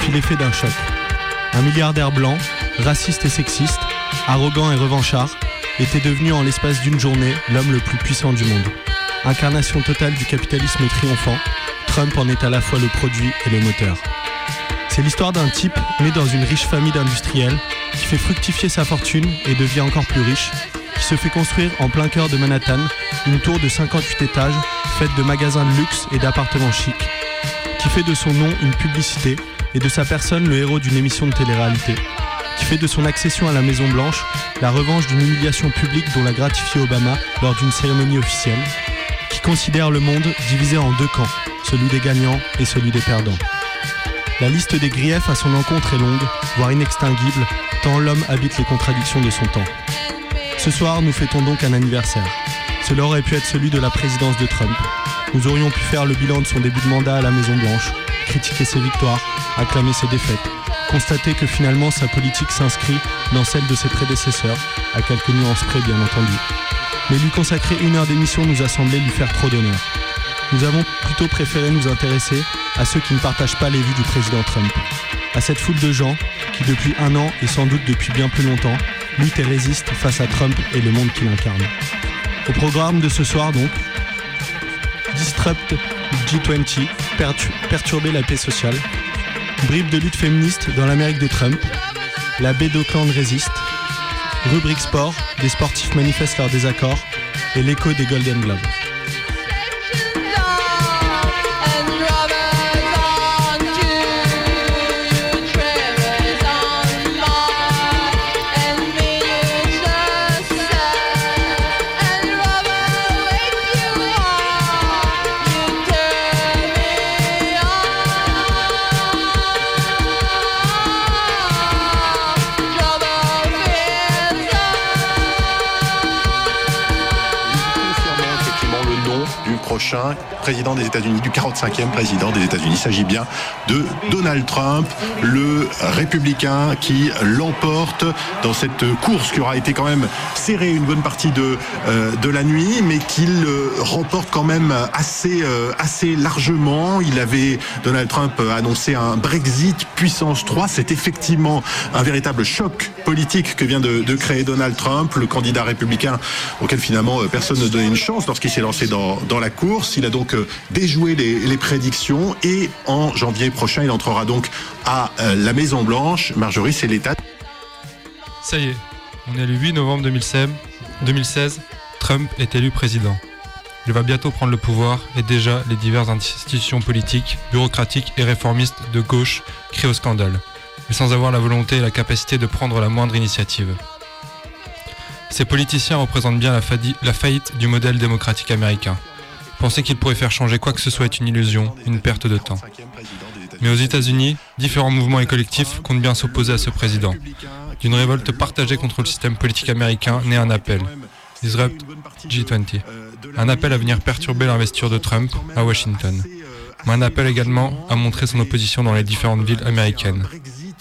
fit l'effet d'un choc. Un milliardaire blanc, raciste et sexiste, arrogant et revanchard, était devenu en l'espace d'une journée l'homme le plus puissant du monde. Incarnation totale du capitalisme triomphant, Trump en est à la fois le produit et le moteur. C'est l'histoire d'un type né dans une riche famille d'industriels qui fait fructifier sa fortune et devient encore plus riche, qui se fait construire en plein cœur de Manhattan une tour de 58 étages faite de magasins de luxe et d'appartements chics, qui fait de son nom une publicité et de sa personne le héros d'une émission de télé-réalité, qui fait de son accession à la Maison Blanche la revanche d'une humiliation publique dont l'a gratifié Obama lors d'une cérémonie officielle, qui considère le monde divisé en deux camps, celui des gagnants et celui des perdants. La liste des griefs à son encontre est longue, voire inextinguible, tant l'homme habite les contradictions de son temps. Ce soir, nous fêtons donc un anniversaire. Cela aurait pu être celui de la présidence de Trump. Nous aurions pu faire le bilan de son début de mandat à la Maison Blanche, critiquer ses victoires, acclamer ses défaites, constater que finalement sa politique s'inscrit dans celle de ses prédécesseurs, à quelques nuances près bien entendu. Mais lui consacrer une heure d'émission nous a semblé lui faire trop d'honneur. Nous avons plutôt préféré nous intéresser à ceux qui ne partagent pas les vues du président Trump, à cette foule de gens qui depuis un an et sans doute depuis bien plus longtemps luttent et résistent face à Trump et le monde qu'il incarne. Au programme de ce soir donc, Disrupt G20, perturber la paix sociale, bribe de lutte féministe dans l'Amérique de Trump, la baie d'Auckland résiste, rubrique sport, des sportifs manifestent leur désaccord et l'écho des Golden Globes. Président des États-Unis, du 45e président des États-Unis. Il s'agit bien de Donald Trump, le républicain qui l'emporte dans cette course qui aura été quand même serrée une bonne partie de, euh, de la nuit, mais qu'il remporte quand même assez, euh, assez largement. Il avait, Donald Trump, annoncé un Brexit puissance 3. C'est effectivement un véritable choc politique que vient de, de, créer Donald Trump, le candidat républicain auquel finalement euh, personne ne donnait une chance lorsqu'il s'est lancé dans, dans la course. Il a donc euh, déjoué les, prédictions et en janvier prochain, il entrera donc à euh, la Maison Blanche. Marjorie, c'est l'état. Ça y est, on est le 8 novembre 2016. 2016. Trump est élu président. Il va bientôt prendre le pouvoir et déjà les diverses institutions politiques, bureaucratiques et réformistes de gauche crient au scandale, mais sans avoir la volonté et la capacité de prendre la moindre initiative. Ces politiciens représentent bien la faillite du modèle démocratique américain. Penser qu'il pourrait faire changer quoi que ce soit est une illusion, une perte de temps. Mais aux États-Unis, différents mouvements et collectifs comptent bien s'opposer à ce président. D'une révolte partagée contre le système politique américain naît un appel. Disrupt G20. Un appel à venir perturber l'investiture de Trump à Washington. Mais un appel également à montrer son opposition dans les différentes villes américaines.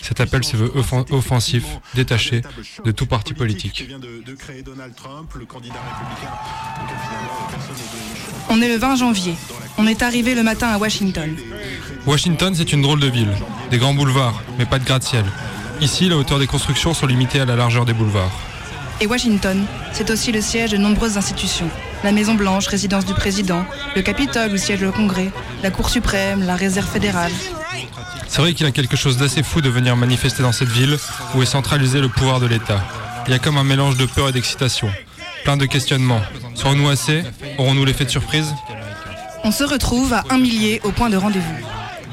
Cet appel se veut offensif, détaché de tout parti politique. On est le 20 janvier. On est arrivé le matin à Washington. Washington, c'est une drôle de ville. Des grands boulevards, mais pas de gratte-ciel. Ici, la hauteur des constructions sont limitées à la largeur des boulevards. Et Washington, c'est aussi le siège de nombreuses institutions. la Maison Blanche, résidence du président, le Capitole où siège le Congrès, la Cour suprême, la Réserve fédérale. C'est vrai qu'il y a quelque chose d'assez fou de venir manifester dans cette ville où est centralisé le pouvoir de l'État. Il y a comme un mélange de peur et d'excitation. Plein de questionnements. Serons-nous assez? Aurons-nous l'effet de surprise? On se retrouve à un millier au point de rendez-vous.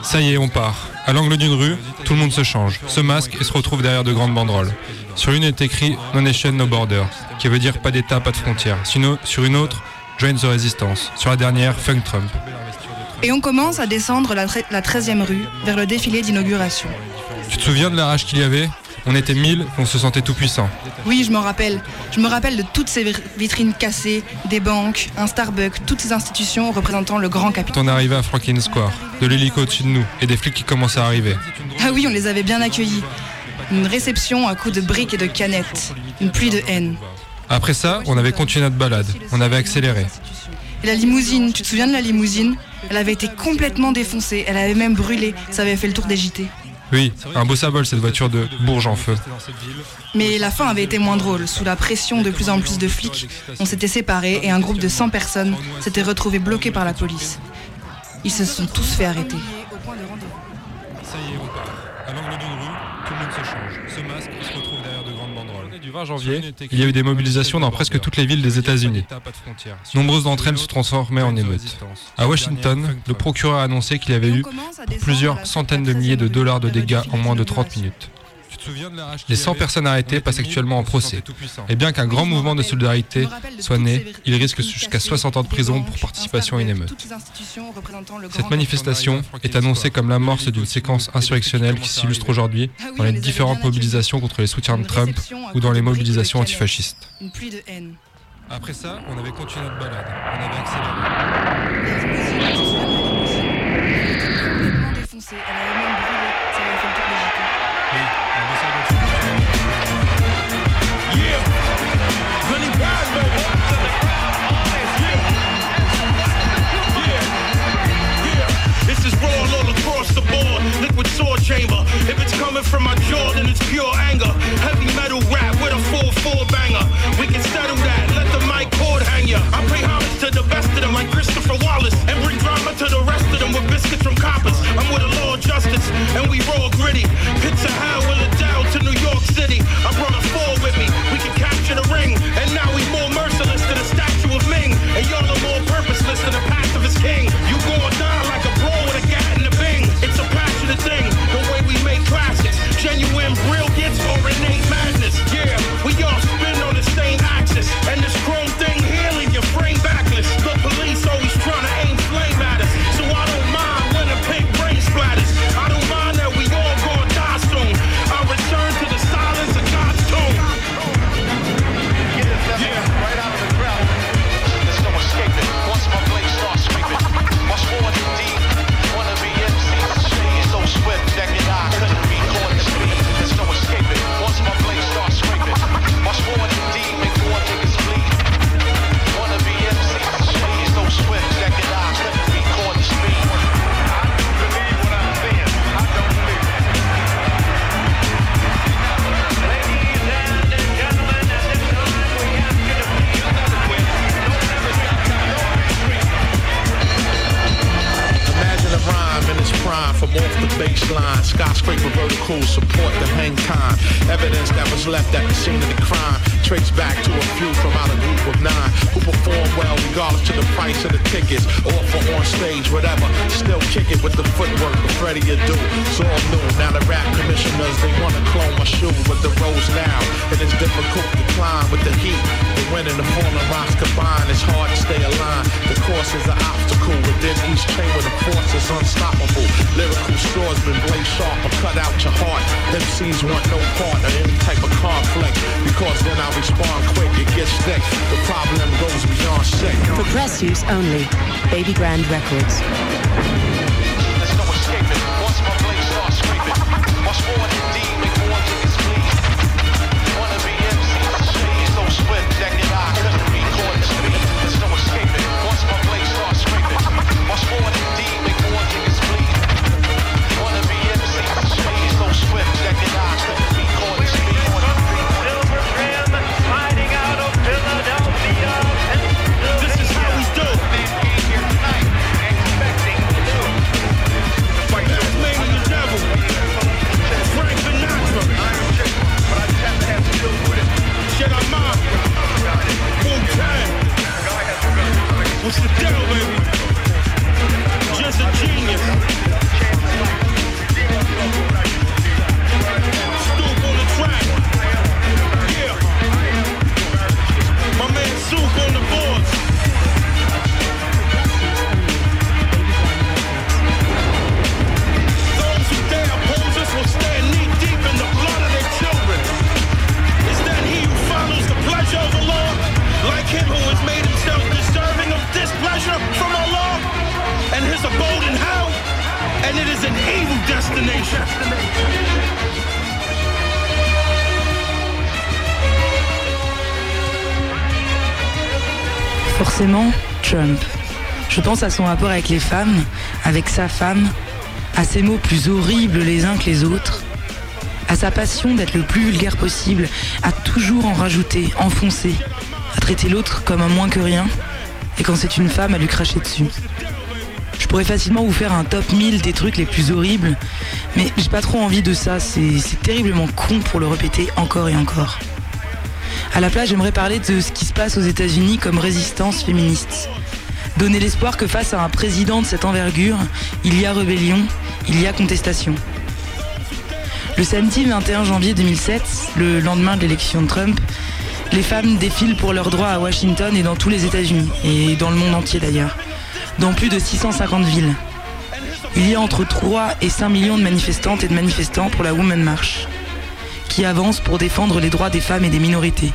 Ça y est, on part. À l'angle d'une rue, tout le monde se change, se masque et se retrouve derrière de grandes banderoles. Sur une est écrit No Nation, No Border, qui veut dire pas d'État, pas de frontières. Sur une autre, Join the Resistance. Sur la dernière, Funk Trump. Et on commence à descendre la, 13e rue vers le défilé d'inauguration. Tu te souviens de la rage qu'il y avait? On était mille, on se sentait tout puissant. Oui, je me rappelle. Je me rappelle de toutes ces vitrines cassées, des banques, un Starbucks, toutes ces institutions représentant le grand capital. On arrivait à Franklin Square, de l'hélico au-dessus de nous et des flics qui commençaient à arriver. Ah oui, on les avait bien accueillis. Une réception à coups de briques et de canettes. Une pluie de haine. Après ça, on avait continué notre balade. On avait accéléré. Et la limousine, tu te souviens de la limousine? Elle avait été complètement défoncée. Elle avait même brûlé. Ça avait fait le tour des JT. Oui, un beau symbole cette voiture de Bourges en feu. Mais la fin avait été moins drôle. Sous la pression de plus en plus de flics, on s'était séparés et un groupe de 100 personnes s'était retrouvé bloqué par la police. Ils se sont tous fait arrêter. Ça y est, on part. À l'angle d'une rue, tout le monde se change, se masque et se retrouve derrière de grandes banderoles. Du 20 janvier, il y a eu des mobilisations dans presque toutes les villes des États-Unis. Nombreuses d'entre elles se transformaient en émeutes. À Washington, le procureur a annoncé qu'il y avait eu plusieurs centaines de milliers de dollars de dégâts en moins de 30 minutes. Les 100 personnes arrêtées passent actuellement en procès. Et bien qu'un grand mouvement de solidarité soit né, il risque jusqu'à 60 ans de prison pour participation à une émeute. Cette manifestation est annoncée comme l'amorce d'une séquence insurrectionnelle qui s'illustre aujourd'hui dans les différentes mobilisations contre les soutiens de Trump ou dans les mobilisations antifascistes. Après ça, on avait continué notre balade, on avait accéléré. Liquid sword chamber. If it's coming from my jaw, then it's pure anger. Heavy metal rap with a full four banger. We can settle that, let the mic cord hang ya. I pay homage to the best of them like Christopher Wallace. And bring drama to the rest of them with biscuits from coppers. I'm with a law of justice, and we roll gritty. Pits of hell, will down to New York City. I brought a four with me, we can capture the ring. And now we left at the scene of the crime. Trace back to a few from out a group of nine who perform well regardless to the price of the tickets. Or for on stage, whatever. Still kick it with the footwork of Freddie Adu. It's all new. Now the rap commissioners, they wanna clone my shoe with the rose now. And It is difficult to climb with the heat. Wind and the falling rocks combine. It's hard to stay aligned. The course is an obstacle. Within each chamber, the force is unstoppable. Lyrical swordsman blade sharp or cut out your heart. MCs want no part of any type of conflict. Because then I respond quick, it gets thick. The problem goes beyond sick. For press use only. Baby Grand Records. There's no escaping. Once my blade starts scraping, much more indeed. À son rapport avec les femmes, avec sa femme, à ses mots plus horribles les uns que les autres, à sa passion d'être le plus vulgaire possible, à toujours en rajouter, enfoncer, à traiter l'autre comme un moins que rien, et quand c'est une femme, à lui cracher dessus. Je pourrais facilement vous faire un top 1000 des trucs les plus horribles, mais j'ai pas trop envie de ça, c'est c'est terriblement con pour le répéter encore et encore. À la place, j'aimerais parler de ce qui se passe aux États-Unis comme résistance féministe. Donner l'espoir que face à un président de cette envergure, il y a rébellion, il y a contestation. Le samedi 21 janvier 2007, le lendemain de l'élection de Trump, les femmes défilent pour leurs droits à Washington et dans tous les États-Unis, et dans le monde entier d'ailleurs, dans plus de 650 villes. Il y a entre 3 et 5 millions de manifestantes et de manifestants pour la Women March qui avance pour défendre les droits des femmes et des minorités.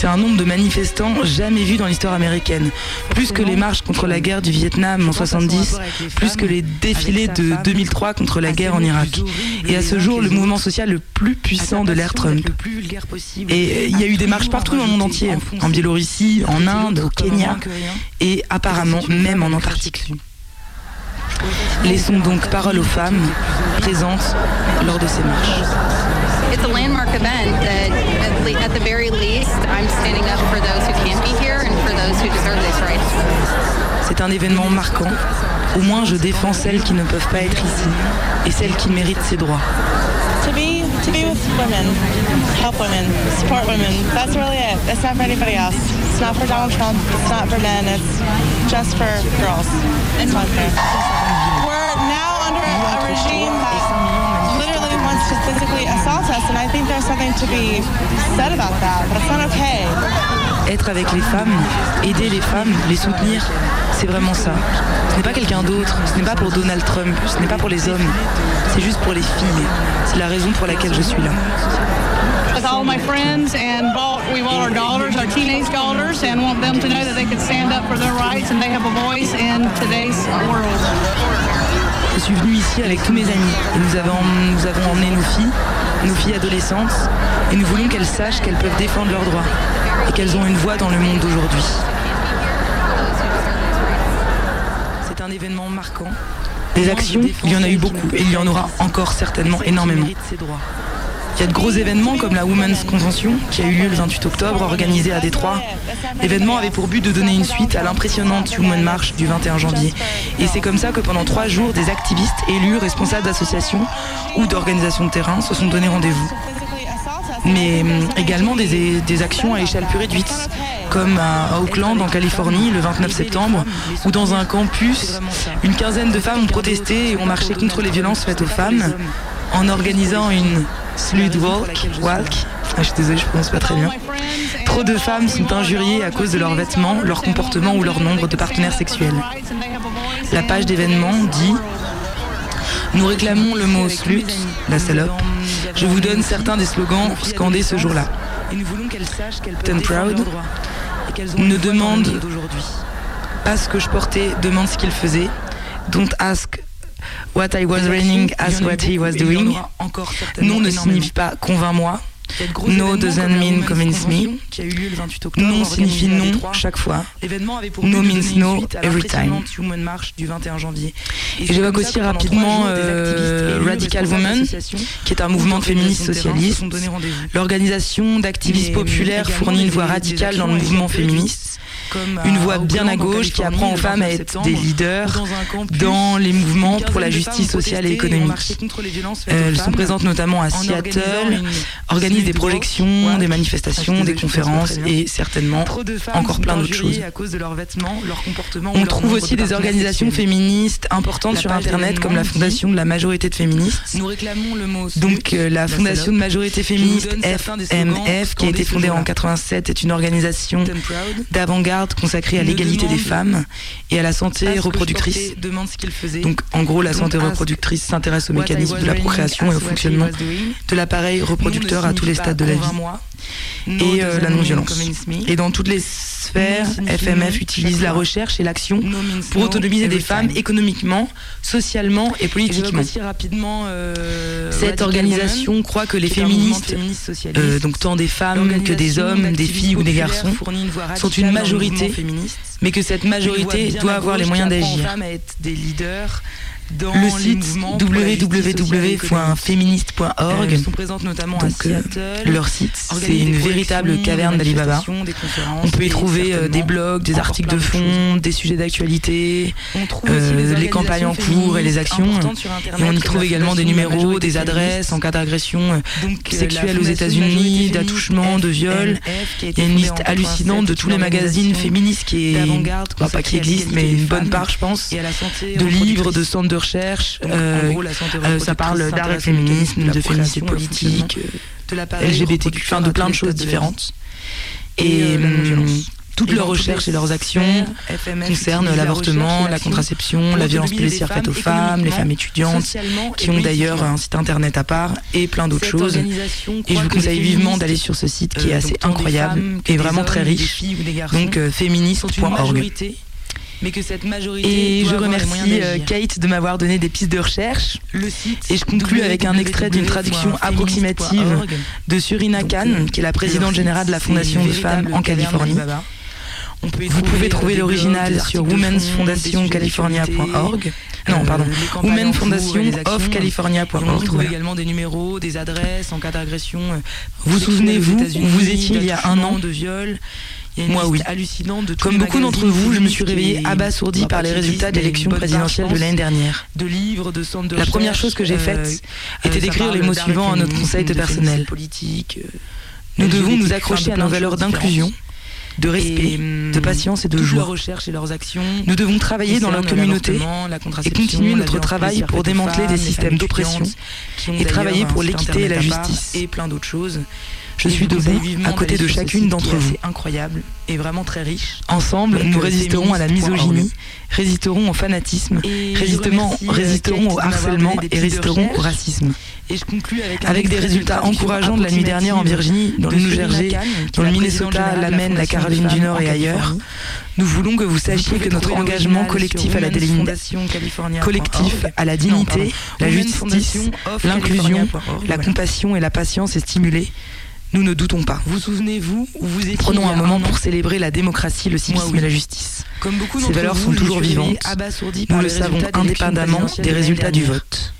C'est un nombre de manifestants jamais vu dans l'histoire américaine. Plus que les marches contre la guerre du Vietnam en 70, plus que les défilés de 2003 contre la guerre en Irak. Et à ce jour, le mouvement social le plus puissant de l'ère Trump. Et il y a eu des marches partout dans le monde entier. En Biélorussie, en Inde, au Kenya et apparemment même en Antarctique. Laissons donc parole aux femmes présentes lors de ces marches. It's a landmark event that, at, le- at the very least, I'm standing up for those who can't be here and for those who deserve these rights. C'est un événement marquant. Au moins, je défends celles qui ne peuvent pas être ici et celles qui méritent ces droits. To be to be with women, help women, support women. That's really it. It's not for anybody else. It's not for Donald Trump. It's not for men. It's just for girls. It's not fair. We're now under a regime that literally wants to physically assault us, and I think there's something to be said about that. But it's not okay. Être avec les femmes, aider les femmes, les soutenir, c'est vraiment ça. Ce n'est pas quelqu'un d'autre, ce n'est pas pour Donald Trump, ce n'est pas pour les hommes, c'est juste pour les filles. C'est la raison pour laquelle je suis là. with all my friends and bought, we bought our daughters, our teenage daughters, and want them to know that they can stand up for their rights and they have a voice in today's world. Je suis venue ici avec tous mes amis et nous avons, nous avons emmené nos filles, nos filles adolescentes, et nous voulons qu'elles sachent qu'elles peuvent défendre leurs droits et qu'elles ont une voix dans le monde d'aujourd'hui. C'est un événement marquant. Des actions, il y en a eu beaucoup et il y en aura encore certainement énormément. Il y a de gros événements comme la Women's Convention qui a eu lieu le 28 octobre, organisée à Détroit. L'événement avait pour but de donner une suite à l'impressionnante Women March du 21 janvier. Et c'est comme ça que pendant trois jours, des activistes, élus, responsables d'associations ou d'organisations de terrain se sont donné rendez-vous. Mais hum, également des, des actions à échelle plus réduite, comme à Oakland en Californie le 29 septembre, où dans un campus, une quinzaine de femmes ont protesté et ont marché contre les violences faites aux femmes en organisant une slut walk. walk. Ah, je suis désolée, je prononce pas très bien. Trop de femmes sont injuriées à cause de leurs vêtements, leur comportement ou leur nombre de partenaires sexuels. La page d'événements dit Nous réclamons le mot slut, la salope. Je vous donne certains des slogans scandés ce jour-là. Peuvent proud ne demande pas ce que je portais, demande ce qu'il faisait. Don't ask what I was wearing, ask what he was doing. Non ne signifie pas convainc-moi. No doesn't mean convince me. Non signifie non chaque fois. No means no every time. du 21 janvier. Et j'évoque aussi rapidement euh, Radical Women, qui est un mouvement féministe socialiste. L'organisation d'activistes populaires fournit une voix radicale dans le mouvement féministe. Une voix bien à gauche qui apprend aux femmes à être des leaders dans les mouvements pour la justice sociale et économique. Elles sont présentes notamment à Seattle, organisent des projections, des manifestations, des conférences et certainement encore plein d'autres choses. On trouve aussi des organisations féministes importantes sur Internet comme la Fondation de la majorité de féministes. Donc euh, la Fondation de majorité féministe FMF qui a été fondée en 87 est une organisation d'avant-garde consacrée à l'égalité des femmes et à la santé reproductrice. Donc en gros la santé reproductrice s'intéresse au mécanisme de la procréation et au fonctionnement de l'appareil reproducteur à tous les stades de la vie et euh, la non-violence. Et dans toutes les sphères, FMF utilise la recherche et l'action pour autonomiser des femmes économiquement, socialement et politiquement. euh, Cette organisation croit que les féministes, euh, donc tant des femmes que des hommes, des filles ou des garçons, sont une majorité, mais que cette majorité doit avoir les moyens d'agir. Le site www.féministe.org, donc euh, leur site, c'est une véritable caverne d'Alibaba. On peut y trouver euh, des blogs, des articles de fond, des sujets d'actualité, euh, les campagnes en cours et les actions. Et on y trouve également des numéros, des adresses en cas d'agression sexuelle aux États-Unis, d'attouchement, de viol. Il y a une liste hallucinante de tous les magazines féministes qui est, bah, pas qui existent, mais une bonne part, je pense, de livres, de centres de recherche. euh, euh, ça parle d'art et féminisme, de féminicide politique, de LGBTQ, enfin de plein de choses différentes. Et hum, toutes leurs recherches et leurs actions concernent l'avortement, la contraception, la violence policière faite aux femmes, les femmes étudiantes, qui ont d'ailleurs un site internet à part et plein d'autres choses. Et je vous conseille vivement d'aller sur ce site qui est assez incroyable et vraiment très riche. Donc euh, féministe.org. Mais que cette majorité et je remercie euh, Kate de m'avoir donné des pistes de recherche. et je conclue avec un extrait d'une traduction approximative de Surina Khan, qui est la présidente générale de la Fondation des femmes en Californie. Vous pouvez trouver l'original sur womensfoundationcalifornia.org. Non, pardon. Women Foundation of California.org. On trouve également des numéros, des adresses en cas d'agression. Vous souvenez-vous où vous étiez il y a un an de viol moi oui. Comme beaucoup d'entre vous, je me suis réveillée abasourdie par les résultats d'élections présidentielles de l'année dernière. La première chose que j'ai faite était d'écrire les mots suivants à notre conseil de personnel. Nous devons nous accrocher à nos valeurs d'inclusion, de respect, de patience et de joie. Nous devons travailler dans leur communauté et continuer notre travail pour démanteler des systèmes d'oppression et travailler pour l'équité et la justice. Et plein d'autres choses. Je suis debout à côté de chacune d'entre vous. incroyable et vraiment très riche. Ensemble, nous résisterons à la misogynie, résisterons au fanatisme, résisterons, résisterons au harcèlement et résisterons au racisme. Et je conclue avec, avec des résultats encourageants de la nuit dernière en Virginie, dans le New Jersey, dans le Minnesota, la Maine, la Caroline du Nord et ailleurs. Nous voulons que vous sachiez que notre engagement collectif à la collectif à la dignité, la justice, l'inclusion, la compassion et la patience est stimulé. Nous ne doutons pas. Vous souvenez-vous vous étiez Prenons un moment pour célébrer la démocratie, le civisme et la justice. Comme beaucoup Ces valeurs sont toujours vivantes. Nous le savons indépendamment des résultats du vote.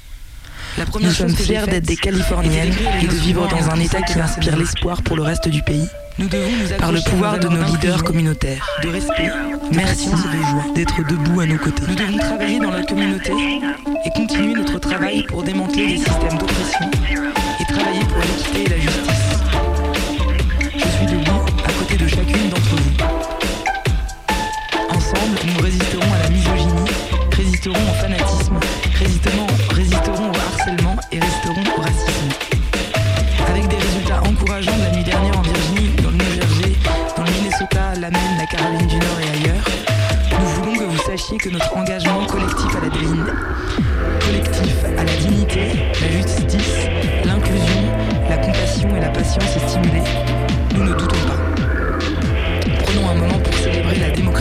Nous sommes fiers d'être des Californiennes et de vivre dans un État qui inspire l'espoir pour le reste du pays. Nous devons nous par le pouvoir de nos leaders communautaires. De respect, merci de joie d'être debout à nos côtés. Nous devons travailler dans notre communauté et continuer notre travail pour démanteler les systèmes d'oppression et travailler pour l'équité et la justice. De chacune d'entre vous. Ensemble, nous résisterons à la misogynie, résisterons au fanatisme, résisterons, résisterons au harcèlement et résisterons au racisme. Avec des résultats encourageants de la nuit dernière en Virginie, dans le New Jersey, dans le Minnesota, la Maine, la Caroline du Nord et ailleurs, nous voulons que vous sachiez que notre engagement collectif à la déline, collectif à la dignité, la justice, l'inclusion, la compassion et la patience est stimulé.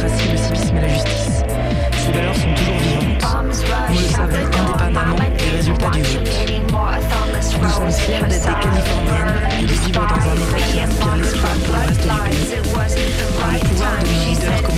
La démocratie, le civisme et la justice. Ces valeurs sont toujours vivantes. Nous le savons indépendamment des résultats du vote. Nous sommes fiers d'être des Californiennes et de vivre dans un État qui inspire l'espoir pour le reste du pays. Par le pouvoir de nos leaders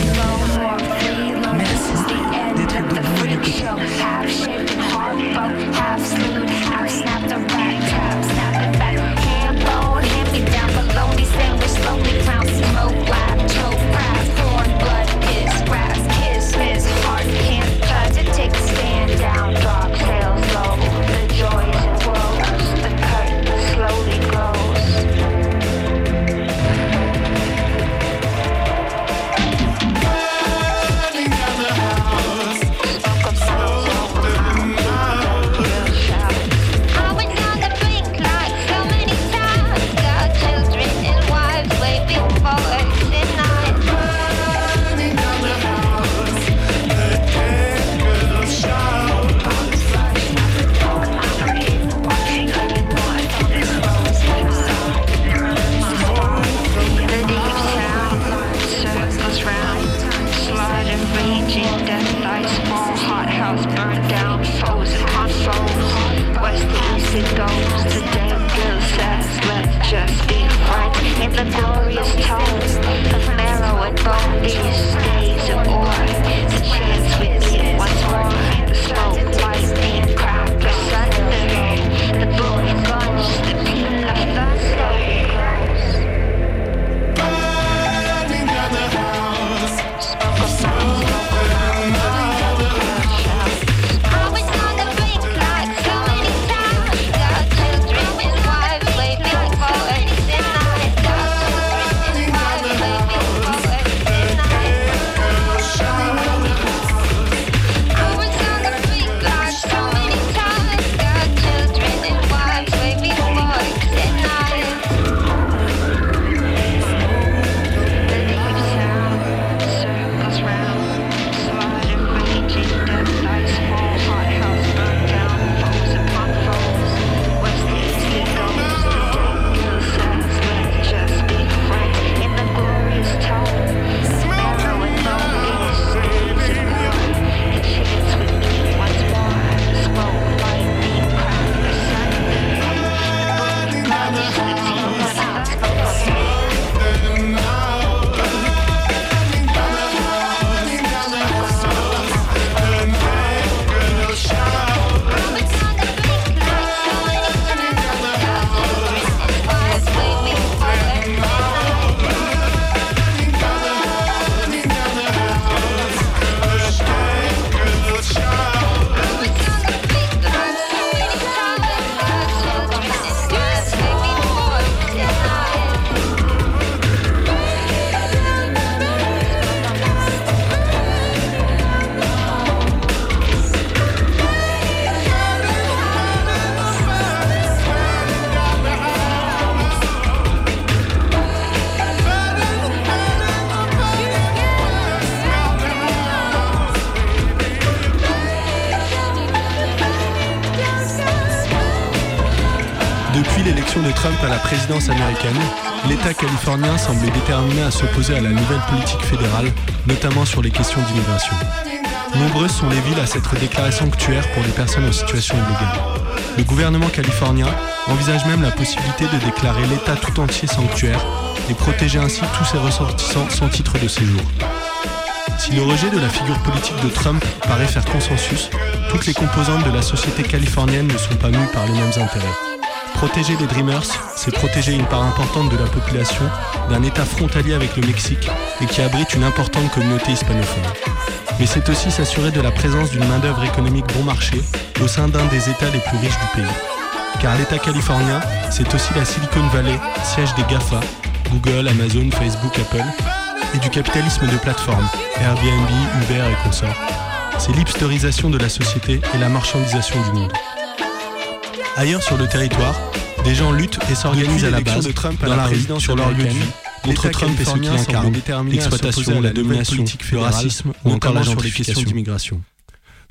américaine, l'État californien semble déterminé à s'opposer à la nouvelle politique fédérale, notamment sur les questions d'immigration. Nombreuses sont les villes à s'être déclarées sanctuaires pour les personnes en situation illégale. Le gouvernement californien envisage même la possibilité de déclarer l'État tout entier sanctuaire et protéger ainsi tous ses ressortissants sans titre de séjour. Si le rejet de la figure politique de Trump paraît faire consensus, toutes les composantes de la société californienne ne sont pas mues par les mêmes intérêts. Protéger les Dreamers, c'est protéger une part importante de la population d'un État frontalier avec le Mexique et qui abrite une importante communauté hispanophone. Mais c'est aussi s'assurer de la présence d'une main-d'œuvre économique bon marché au sein d'un des États les plus riches du pays. Car l'État californien, c'est aussi la Silicon Valley, siège des GAFA, Google, Amazon, Facebook, Apple, et du capitalisme de plateforme, Airbnb, Uber et consorts. C'est l'hipsterisation de la société et la marchandisation du monde. Ailleurs sur le territoire, des gens luttent et s'organisent à la base, de Trump à dans la la rue, sur leur lieu de vie, contre Trump et ceux qui l'incarnent, l'exploitation, la domination, politique le racisme ou encore la notamment sur les gentrification questions d'immigration.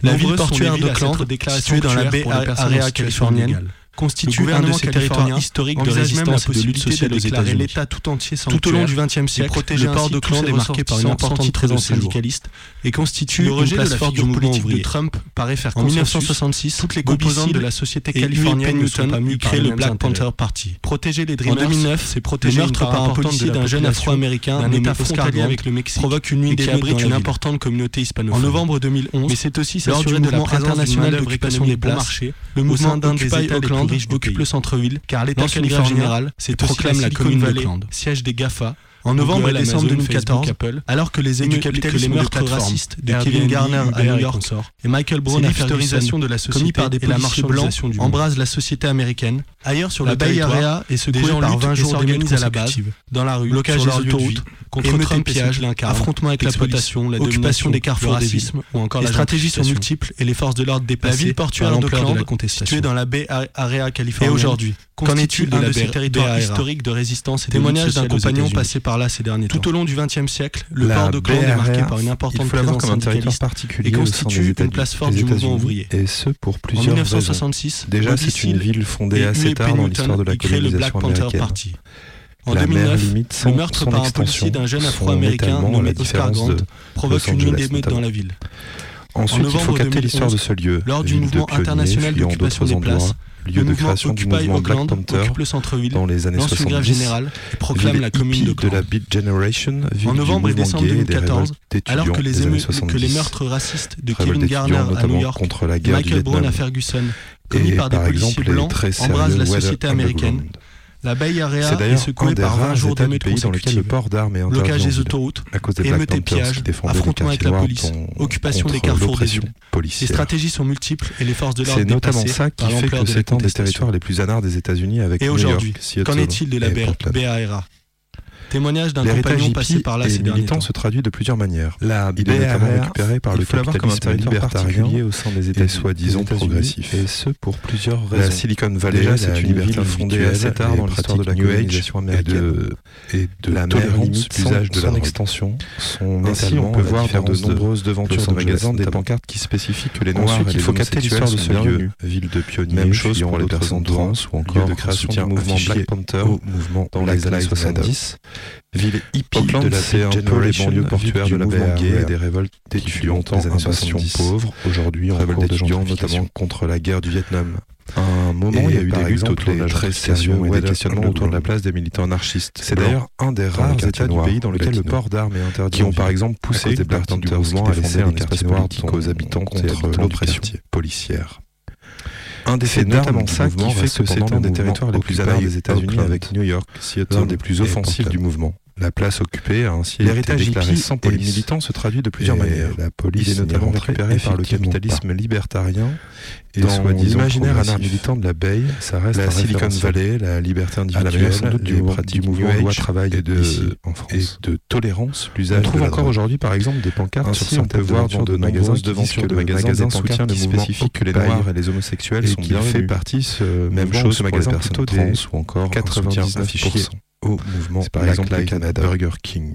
La ville portuaire d'Oakland, située dans la baie area californienne. Constitue Le un de ces territoires historiques de résistance et de lutte sociale de aux États-Unis. l'État tout entier Tout au long du XXe siècle, protéger le port d'Oakland tous est marqué par une importante présence de syndicaliste et constitue Le une rejet de la forte du mouvement politique de ouvrier. Trump paraît faire En consensus. 1966, Toutes les composantes de la société californienne ne sont pas les le Black. Panther Party. Protéger les En Dreamers, 2009, c'est le protéger une meurtre par un policier de d'un jeune afro-américain d'un État frontalier avec le Mexique provoque une nuit qui abrite une importante communauté En hispanophone. novembre 2011, Mais c'est aussi s'assurer de la présence d'une international main-d'œuvre d'occupation des places, le mouvement sein d'un des Occupy États les plus Oakland riches occupe le centre-ville, Car l'État californien aussi proclame la commune d'Oakland. siège des GAFA, En novembre Google, et décembre Amazon, 2014, Facebook, Apple, alors que les et du que les capitalisme de meurtres racistes de Airbnb, Kevin Garner à New et York et Michael Brown à Ferguson, de la commis société par des et la policiers blancs, embrasent la société américaine. Ailleurs sur La le Bay Area secouée des gens par luttent 20 et jours s'organisent à la base, dans la rue, Blocage sur des autoroutes, contre et Trump et l'incarnent, affrontements avec la l'exploitation, la occupation des carrefours des villes, ou encore les la stratégies sont multiples et les forces de l'ordre La dépassées ville par portuaire de la contestation. située dans la baie Area californienne, Et aujourd'hui, constitue un de, de ces territoires historiques de résistance et Témoignage d'un compagnon passé par là ces derniers temps. Tout au long du XXe siècle, le port de Clan est marqué par une importante présence syndicaliste et constitue une place forte du mouvement ouvrier. Et ce, pour plusieurs En 1966, Déjà, c'est une ville fondée assez tard dans l'histoire de la colonisation américaine. En la 2009, le meurtre par un policier d'un jeune afro-américain nommé Oscar Grant provoque une ligne d'émeutes dans la ville. Ensuite, en novembre il faut capter l'histoire de ce lieu. Lors du mouvement international d'occupation des places, lieu de création du mouvement Black Panther le centre-ville dans les années 70, grève générale proclame la commune de, la Beat Generation, en novembre et décembre 2014, des alors que les, éme- 70, que les, meurtres racistes de Kevin Garner à New York, contre la guerre Michael Brown à Ferguson, commis par des par policiers blancs, embrasent la société américaine. La Bay Area est, est secouée par 20 jours de métro dans lequel le port d'armes est blocage des autoroutes, émeutes et pillages, affrontements avec la police, occupation des carrefours des. Les stratégies sont multiples et les forces de l'ordre C'est notamment ça qui fait que c'est un des territoires les plus anards des États-Unis avec Et aujourd'hui, qu'en est-il de la Bay Area Témoignage d'un compagnon passé par là ces derniers temps. se traduit de plusieurs manières. La il est notamment récupéré par le capitalisme libertarien au sein des États soi-disant progressifs. Et ce pour plusieurs raisons. La Silicon Valley, c'est une liberté fondée assez tard dans l'histoire de la New Age américaine et de la tolérance d'usage de son extension, son ainsi on peut voir dans de nombreuses devantures de magasins des pancartes qui spécifient que les noirs il faut capter l'histoire de ce lieu, ville de pionniers, même chose pour les personnes trans ou encore de création du mouvement Black Panther mouvement dans les années 70 ville hippie de la c'est un peu les banlieues portuaires de la baie et des révoltes d'étudiants des années 70 pauvres, aujourd'hui en révolte d'étudiants notamment contre la guerre du Vietnam. À un moment, il y a eu des luttes autour de la et des questionnements autour de la place des militants anarchistes. C'est d'ailleurs un des rares états du pays dans lequel le port d'armes est interdit. Qui ont par exemple poussé des les du mouvement à laisser un espace politique aux habitants contre l'oppression policière. Un des c'est notamment ça qui fait que c'est un des territoires les plus bavards des États-Unis avec New York, l'un des plus offensifs du mouvement. La place occupée a ainsi L'héritage été déclarée sans polémistes. se traduit de plusieurs manières. La police Il est notamment récupérée par le capitalisme libertarien et dans l'imaginaire militant de la Bay, ça reste la Silicon Valley, la liberté ah, individuelle, la du mouvement loi travail et de, en France. de tolérance. On trouve encore aujourd'hui, par exemple, des pancartes Ainsi, sur on peut voir dans de magasins devantures de magasins soutien le mouvement spécifique que les Noirs et les homosexuels sont bien fait partie. Même chose pour les personnes ou encore 99% au mouvement Black Lives Burger King.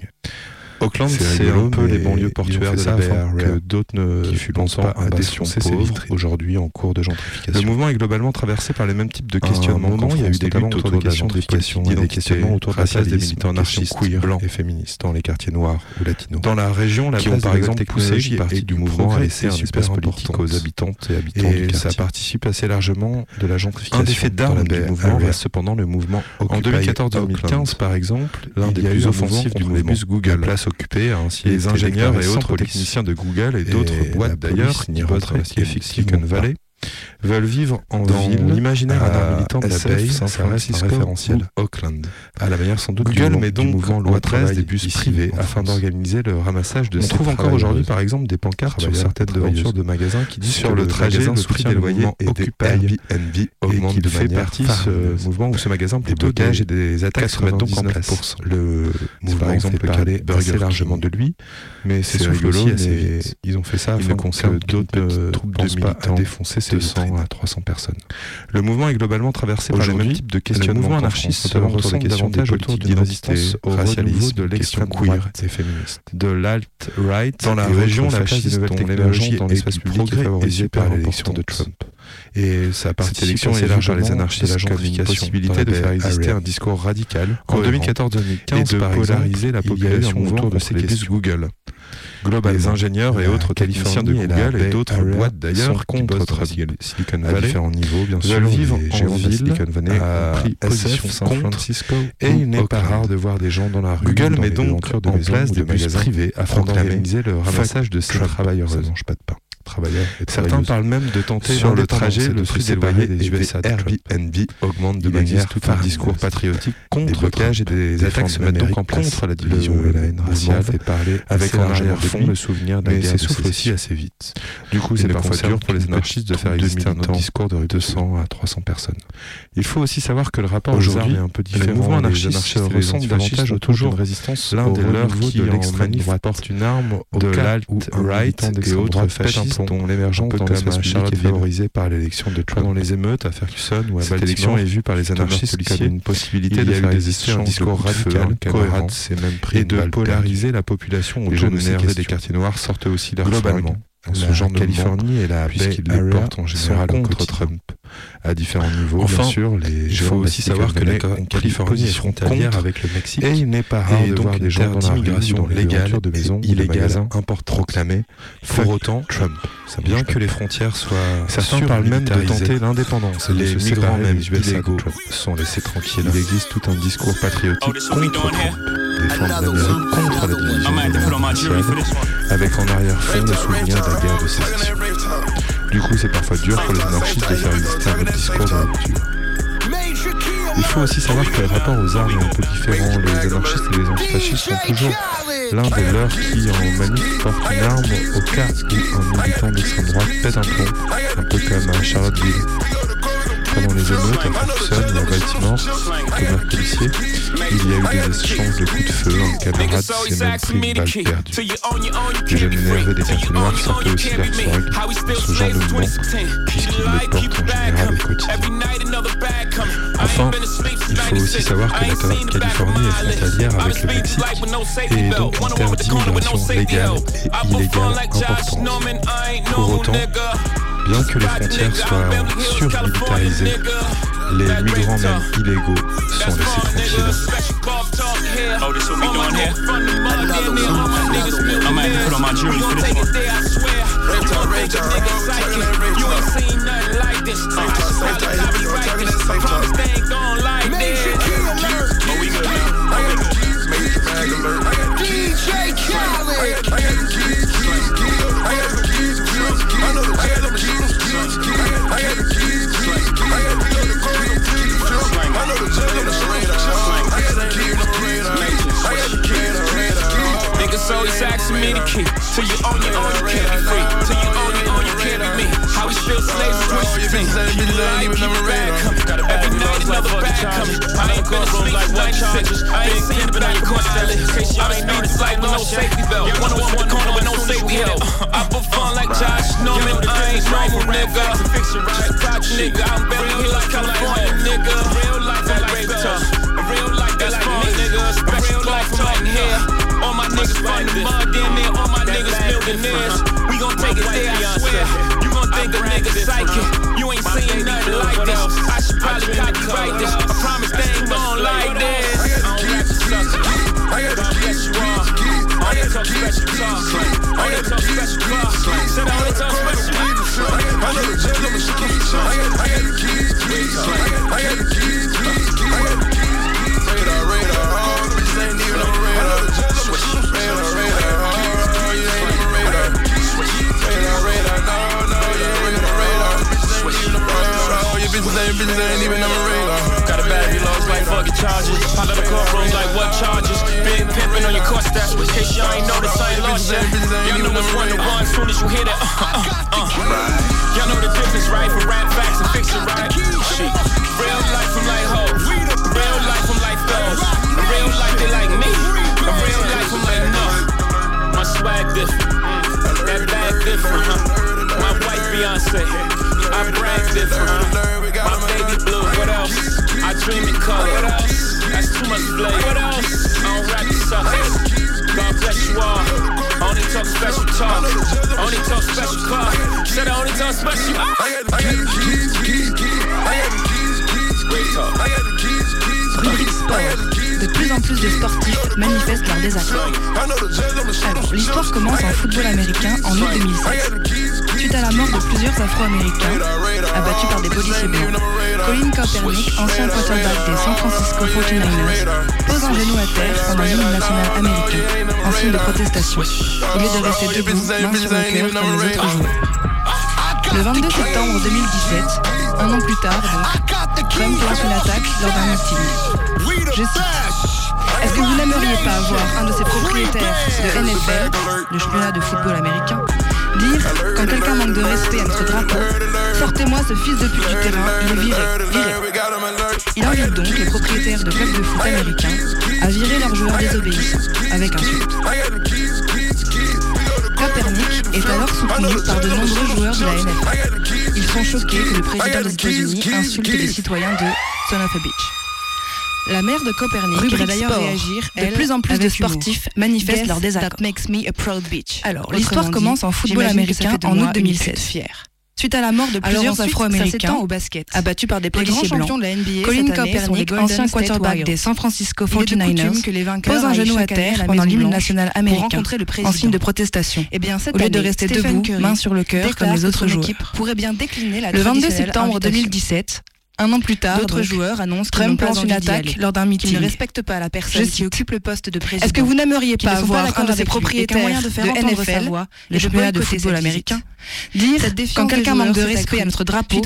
Auckland, c'est un peu les banlieues portuaires de la BR que d'autres ne fut pas à défoncer ces vitrines. Aujourd'hui en cours de gentrification. Le mouvement est globalement traversé par les mêmes types de questionnements. il y a eu des luttes autour de la gentrification, des questionnements autour de la place des militants anarchistes, blancs et féministes dans les quartiers noirs ou latinos. Dans la région, la qui par exemple poussé une partie du mouvement à laisser un espace politique aux habitantes et habitants du quartier. Ça participe assez largement de la gentrification. Un des faits d'armes du mouvement reste cependant le mouvement En 2014-2015, par exemple, l'un des plus offensifs du mouvement, Google, place Hein, les ingénieurs et autres techniciens de Google et, d'autres boîtes d'ailleurs qui bosseraient effectivement Silicon Valley veulent vivre en Dans ville. L'imaginaire à militant de SF, la Bay, San Francisco, référentiel. Auckland. À la manière sans doute Google du, met donc mouvement loi 13 des bus privés afin d'organiser le ramassage de On trouve encore aujourd'hui par exemple des pancartes sur certaines devantures de magasins qui disent sur le trajet le prix des loyers et des Airbnb augmente de fait partie ce mouvement ou ce magasin plutôt des et des attaques se mettent donc en place. Le mouvement par exemple peut parler assez largement de lui, mais c'est souffle ils ont fait ça afin que d'autres euh, troupes de militants. défoncer ces 200 à 300 personnes. Le mouvement est globalement traversé par le même type de questionnement. Le mouvement anarchiste se ressemble davantage autour d'une résistance au de l'extrême queer et féministe. De l'alt-right, dans la région, la place des nouvelles technologies dans l'espace public est favorisée par l'élection de Trump. Et ça Cette élection est large par les anarchistes comme une possibilité de faire exister un discours radical en 2014-2015 et de polariser la population autour de ces questions. Google et Bay d'autres Area boîtes d'ailleurs qui contre bossent. Silicon- Silicon à Valley différents niveaux, bien sûr. vivre les en de ville Silicon Valley position San Francisco et il n'est pas rare de voir des gens dans la rue Google met les donc de en place de des bus magasins privés afin d'organiser organiser le ramassage de ces travailleurs. Ça mange pas de pain. Travailleurs et Certains parlent même de tenter sur le trajet le plus séparer éloigné des des USA. Airbnb augmente de manière tout un discours patriotique Des contre et des Des attaques se mettent donc en place contre la division Le et la haine mouvement raciale, fait parler avec en arrière-fond le souvenir mais guerre de s'essouffle aussi assez vite. Du coup, c'est parfois dur pour les anarchistes de faire exister un autre discours de rupture. 200 à 300 personnes. Il faut aussi savoir que le rapport Aujourd'hui, est un peu différent. et les ressemblent antifascistes davantage au toujours résistance l'un des leurs qui, de en l'extrême droite porte une arme au de l'alt-right militant et autres fascistes dont l'émergence dans à public Charlotte est favorisée par l'élection de Trump. Pendant les émeutes à Ferguson ou à Cette élection est vue par les anarchistes comme une possibilité il de faire exister un discours radical, cohérent. et de polariser la population Les autour jeunes nerveux des quartiers noirs sortaient aussi leur Globalement. Ce La genre de Californie et la puisqu'ils les portent en général contre. Trump. à différents niveaux. Enfin, bien sûr, les il faut aussi savoir que la Californie est frontalière avec le Mexique. et il n'est pas rare de voir des gens d'immigration légale de de illégale magasins importante. proclamer Pour autant, Trump. Ça bien que pas. les frontières soient Certains parlent même de tenter l'indépendance et de les se migrants même de illégaux sont laissés tranquilles. Il existe tout un discours patriotique contre? Trump, défendre l'Amérique avec en arrière-fond le souvenir de la guerre de sécession. Du coup, c'est parfois dur pour les anarchistes de faire exister un discours dans la. Il faut aussi savoir que les rapports aux armes est un peu différent. Les anarchistes et les antifascistes sont toujours l'un des leurs qui, en manif, porte une arme au cas où un militant d'extrême droite pète un plomb, un peu comme à Charlottesville. Pendant les émeutes à Ferguson ou à Baltimore, demeure policier, il y a eu des échanges de coups de feu, un camarade s'est même pris une balle perdue. Les jeunes énervés des quartiers noirs sortaient aussi leur swag, ce genre de mouvement, puisqu'ils le portent en général au quotidien. Enfin, il faut aussi savoir que la Californie est frontalière avec le Mexique et donc une terre d'immigration légale et illégale importante. Pour autant, bien que les frontières soient surmilitarisées, les migrants même illégaux sont laissés tranquilles. Niggas always asking me to keep. Till you own your own, you can't be free. Till you own your own, you can't be me. How we still slaves things. Keep it alive, keep it bad coming. Every night another bad coming. I ain't been asleep like what charges. I ain't seen it back in Costello. In case y'all ain't know this life with no safety belt. One on one with the corner with no safety help. I perform like Josh Norman. I ain't normal, nigga. Only talk special talk. Only talk special talk. Said I only talk special talk. I know the jail, I'm a street. I got the keys, keys, I got the radar. Oh, your bitches ain't, even on the radar. Got a bad lows like fucking charges. Pop out the courtrooms like what charges? Big pimpin' on your court stats. In case y'all ain't noticed, I ain't lost yet. Y'all know which one to run soon as you hear that. Uh, uh, uh. Y'all know the difference, right? For rap facts and fiction, right? Real life, I'm like ho. Real life, I'm like thug. In real life, they like me. In real life, I'm like no. My swag different. That bag different, huh? My white Beyonce. I brag different, huh? My baby blue. What else? I dream in color. What else? That's too much flavor. What else? I don't rap the suckers. God bless you all. Only talk special talk. Only talk special talk. Said I only talk special. I got the keys, keys, keys, keys. I got the keys, keys, keys. I got the keys, keys, Rubrique sport. De plus en plus de sportifs manifestent leur désaccord. Alors, l'histoire commence en football américain en août 2016. Suite à la mort de plusieurs Afro-Américains abattus par des policiers blancs, Colin Kaepernick, ancien quarterback des San Francisco 49ers, pose un genou à terre pendant l'hymne national américain en signe de protestation, au lieu de rester debout, main sur le cœur comme les autres joueurs. Le 22 septembre 2017, un an plus tard Trump lance une attaque lors d'un meeting. Je cite Est-ce que vous n'aimeriez pas voir un de ces propriétaires de NFL, le championnat de football américain, dire quand quelqu'un manque de respect à notre drapeau, sortez-moi ce fils de pute du terrain, il est viré, viré. Il invite donc les propriétaires de clubs de foot américains à virer leurs joueurs désobéissants, avec insulte. Kaepernick est alors soutenu par de nombreux joueurs de la NFL. Ils sont choqués que le président des États-Unis insulte les citoyens de Son of a Beach. La mère de Copernic va d'ailleurs réagir. De plus en plus de sportifs manifestent leur désaccord. That makes me a proud bitch. Alors, l'histoire commence en football américain en août 2016. Fière. Suite à la mort de plusieurs Afro-Américains au basket, abattus par des policiers blancs, champions de la NBA Colin Kaepernick, ancien quarterback des San Francisco 49ers, que les pose un genou à terre pendant l'hymne national américain en signe de protestation. Et bien, cette au lieu de rester debout, main sur le cœur comme les autres jours. Pourrait bien décliner la le 22 septembre 2017, un an plus tard, d'autres joueurs annoncent qu'ils Trump lance une attaque lors d'un meeting. Ils ne respectent pas la personne qui occupe le poste de président. Est-ce que vous n'aimeriez pas voir un de ses propriétaires de, faire de NFL, sa voix, de football américain, dire quand quelqu'un manque de respect à notre drapeau,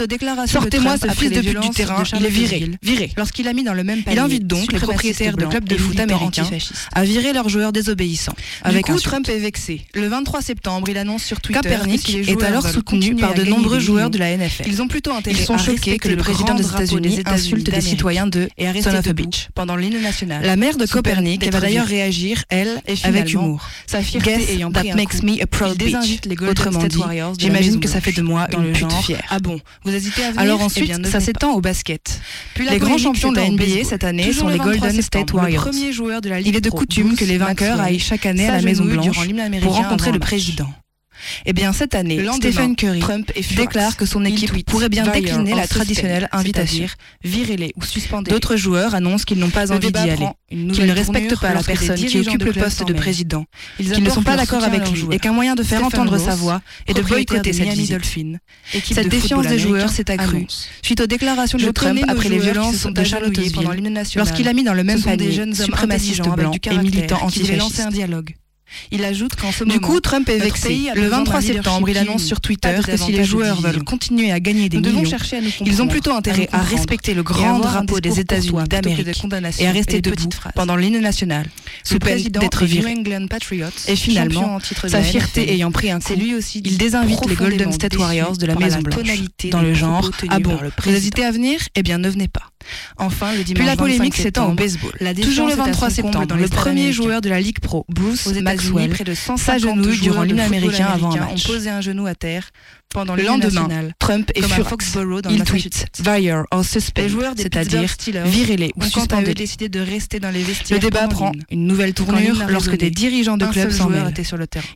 sortez-moi ce fils de pute du terrain, il est viré, viré. Lorsqu'il a mis dans le même panier, il invite donc les propriétaires de clubs de foot américains à virer leurs joueurs désobéissants. Avec coup, Trump est vexé. Le 23 septembre, il annonce sur Twitter Kaepernick est alors soutenu par de nombreux joueurs de la NFL. Ils ont plutôt intérêt à que le président des États-Unis insulte des citoyens de Son Beach pendant l'île nationale. La mère de Copernic va d'ailleurs réagir, elle, avec humour. Sa fierté Guess that makes me a proud bitch. Autrement dit, j'imagine que ça fait de moi une pute fière. Ah bon, vous hésitez à venir Alors ensuite, ça s'étend au basket. Les grands champions de la NBA cette année sont les Golden State Warriors. Il est de coutume que les vainqueurs aillent chaque année à la Maison Blanche pour rencontrer le président. Eh bien, cette année, Stephen Curry Trump et déclare que son équipe pourrait bien décliner la traditionnelle invitation. Virez-les ou suspendez. D'autres joueurs annoncent qu'ils n'ont pas envie d'y aller, qu'ils ne respectent pas la personne qui occupe le poste de président, qu'ils ne sont pas d'accord avec lui et qu'un moyen de faire entendre sa voix est de boycotter cette visite. Cette défiance des joueurs s'est accrue. suite aux déclarations de Trump après les violences de Charlottesville lorsqu'il a mis dans le même panier suprémacistes blancs et militants antifascistes. Il ajoute qu'en ce moment, du coup, Trump est vexé. Le 23 septembre, il annonce sur Twitter que si les joueurs veulent continuer à gagner des millions, ils ont plutôt intérêt à, respecter le grand drapeau des États-Unis d'Amérique et à rester et debout pendant l'hymne national, sous peine d'être viré. Et finalement, sa fierté ayant pris un coup, il désinvite les Golden State Warriors de la Maison Blanche dans le genre Ah bon, vous hésitez à venir? Eh bien, ne venez pas. Enfin, Puis la polémique s'étend au baseball. Toujours le 23 septembre, le premier joueur de la Ligue Pro, Bruce Près de 150 durant l'hymne américain, avant un genou à terre pendant le lendemain. Trump est furieux. Il tweet Vire or suspend, c'est-à-dire virez-les ou suspendez les. Le débat prend une nouvelle tournure lorsque des dirigeants de clubs s'en.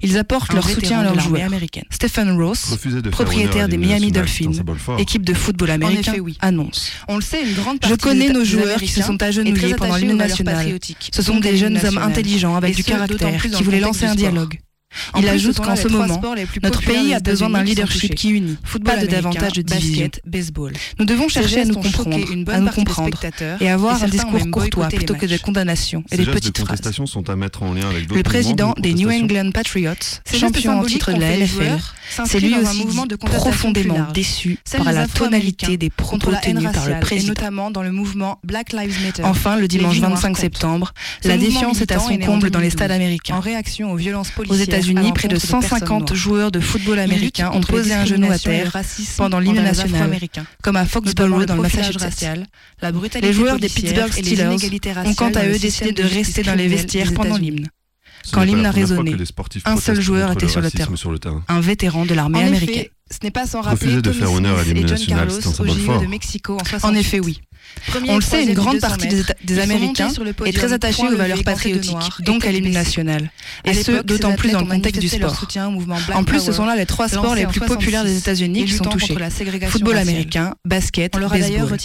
Ils apportent leur soutien à leurs joueurs. Stephen Ross, propriétaire des Miami Dolphins, équipe de football américain, annonce Je connais nos joueurs qui se sont agenouillés pendant l'hymne national. Ce sont des jeunes hommes intelligents avec du caractère qui voulaient lancer un dialogue. Il ajoute qu'en ce moment, notre pays a besoin d'un leadership qui unit, football pas de davantage de division. Baseball. Nous devons chercher à nous comprendre, à nous comprendre et avoir un discours courtois plutôt que des condamnations et des petites de phrases. sont à mettre en lien avec le président des New England Patriots, champion en titre de la LFR, c'est lui aussi profondément déçu par la tonalité des propos tenus par le président, notamment dans le mouvement Black Lives Matter. Enfin, le dimanche 25 septembre, la défiance est à son comble dans les stades américains. En réaction aux violences policières Unis près de 150 joueurs de football américain ont posé un genou à terre pendant l'hymne national, comme à Foxborough dans le Massachusetts. les joueurs des Pittsburgh Steelers ont quant à eux décidé de rester dans les vestiaires pendant l'hymne. Quand l'hymne a résonné, un seul joueur était sur le terrain, un vétéran de l'armée américaine ce n'est pas sans rappeler de faire honneur à et John au JO de Mexico en, en effet, oui. On le sait, une grande partie des, Américains est très attachée aux valeurs patriotiques, donc à l'hymne national. Et ce, d'autant plus dans le contexte du sport. En plus, ce sont là les trois sports les plus populaires des États-Unis qui sont touchés football américain, basket, baseball.